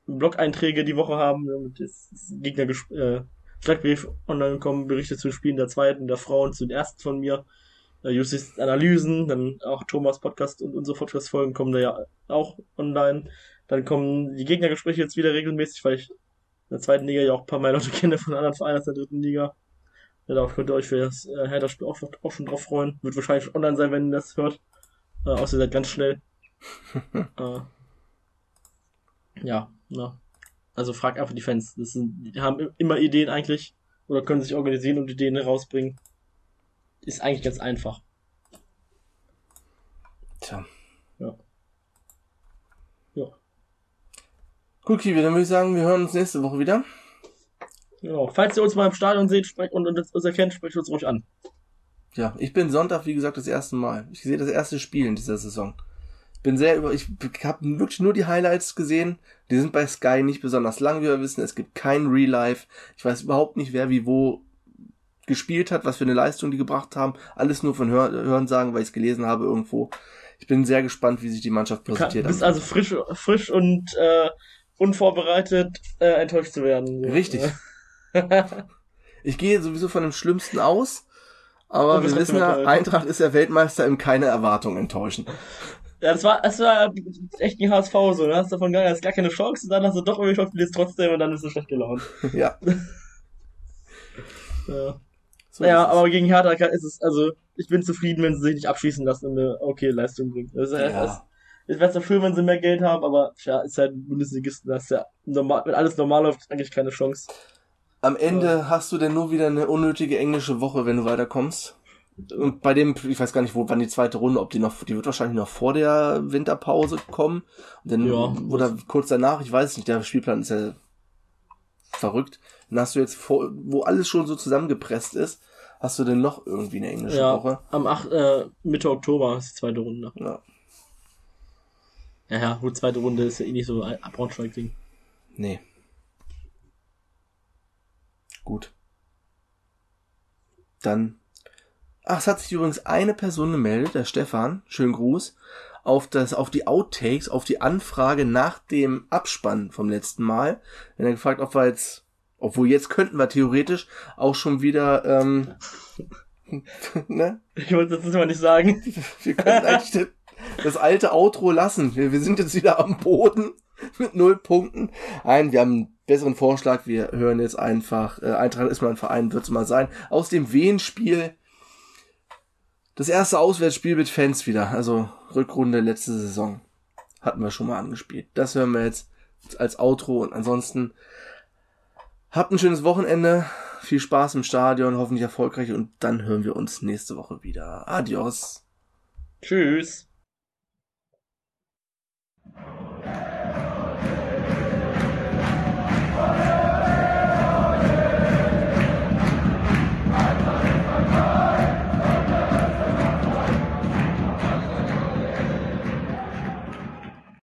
Blog-Einträge die Woche haben, damit das Gegner äh, Schlagbrief online kommen, Berichte zu Spielen der zweiten, der Frauen, zu den ersten von mir, äh, Justis Analysen, dann auch Thomas Podcast und unsere Podcast-Folgen kommen da ja auch online. Dann kommen die Gegnergespräche jetzt wieder regelmäßig, weil ich in der zweiten Liga ja auch ein paar mehr Leute kenne von anderen Vereinen aus der dritten Liga. Ja, darauf könnt ihr euch für das äh, Hertha-Spiel auch, schon- auch schon drauf freuen. Wird wahrscheinlich online sein, wenn ihr das hört. Äh, außer ihr seid ganz schnell. [laughs] äh, ja, na. Also fragt einfach die Fans. Das sind, die haben immer Ideen eigentlich. Oder können sich organisieren und Ideen herausbringen. Ist eigentlich ganz einfach. Tja. Ja. Ja. Gut, Kiwi, dann würde ich sagen, wir hören uns nächste Woche wieder. Genau. Falls ihr uns mal im Stadion seht sprecht und uns erkennt, sprecht uns ruhig an. Ja, ich bin Sonntag, wie gesagt, das erste Mal. Ich sehe das erste Spiel in dieser Saison. Bin sehr über, ich habe wirklich nur die Highlights gesehen. Die sind bei Sky nicht besonders lang, wie wir wissen. Es gibt kein Real Life. Ich weiß überhaupt nicht, wer wie wo gespielt hat, was für eine Leistung die gebracht haben. Alles nur von Hör Hören sagen, weil ich es gelesen habe irgendwo. Ich bin sehr gespannt, wie sich die Mannschaft Du präsentiert. bist am also frisch, frisch und äh, unvorbereitet äh, enttäuscht zu werden. Richtig. [laughs] Ich gehe sowieso von dem Schlimmsten aus. Aber wir wissen ja, Eintracht ist ja Weltmeister im keine Erwartung enttäuschen. Ja, das war, das war echt ein HSV so. Du hast davon gegangen, hast gar keine Chance, und dann hast du doch irgendwie Chance, verlierst trotzdem und dann bist du schlecht gelaunt. [laughs] ja. [laughs] Ja, So ja ist es. aber gegen Hertha ist es, also, ich bin zufrieden, wenn sie sich nicht abschießen lassen und eine okay Leistung bringen. Also, Ja. es, es wäre zwar schön, wenn sie mehr Geld haben, aber ja, ist halt ein Bundesligisten, da ist ja normal, wenn alles normal läuft, eigentlich keine Chance. Am Ende hast du denn nur wieder eine unnötige englische Woche, wenn du weiterkommst. Und bei dem, ich weiß gar nicht, wo, wann die zweite Runde, ob die noch, die wird wahrscheinlich noch vor der Winterpause kommen. Und dann, Ja. oder kurz danach, ich weiß nicht, der Spielplan ist ja verrückt. Dann hast du jetzt vor, wo alles schon so zusammengepresst ist, hast du denn noch irgendwie eine englische Ja, Woche. am 8, äh, Mitte Oktober ist die zweite Runde. Ja. Ja, ja, gut, zweite Runde ist ja eh nicht so ein Braunschweig-Ding. Nee. Gut. Dann. Ach, es hat sich übrigens eine Person gemeldet, der Stefan, schönen Gruß, auf das, auf die Outtakes, auf die Anfrage nach dem Abspann vom letzten Mal. Wenn er gefragt, ob wir jetzt, obwohl jetzt könnten wir theoretisch auch schon wieder, ähm, [laughs] ne? Ich wollte das mal nicht sagen. [laughs] Wir können eigentlich das, das alte Outro lassen. Wir, wir sind jetzt wieder am Boden mit null Punkten. Nein, wir haben besseren Vorschlag. Wir hören jetzt einfach, äh, Eintracht ist mal ein Verein, wird's mal sein, aus dem Wien-Spiel. Das erste Auswärtsspiel mit Fans wieder. Also Rückrunde letzte Saison. Hatten wir schon mal angespielt. Das hören wir jetzt als Outro und ansonsten habt ein schönes Wochenende. Viel Spaß im Stadion, hoffentlich erfolgreich und dann hören wir uns nächste Woche wieder. Adios. Tschüss.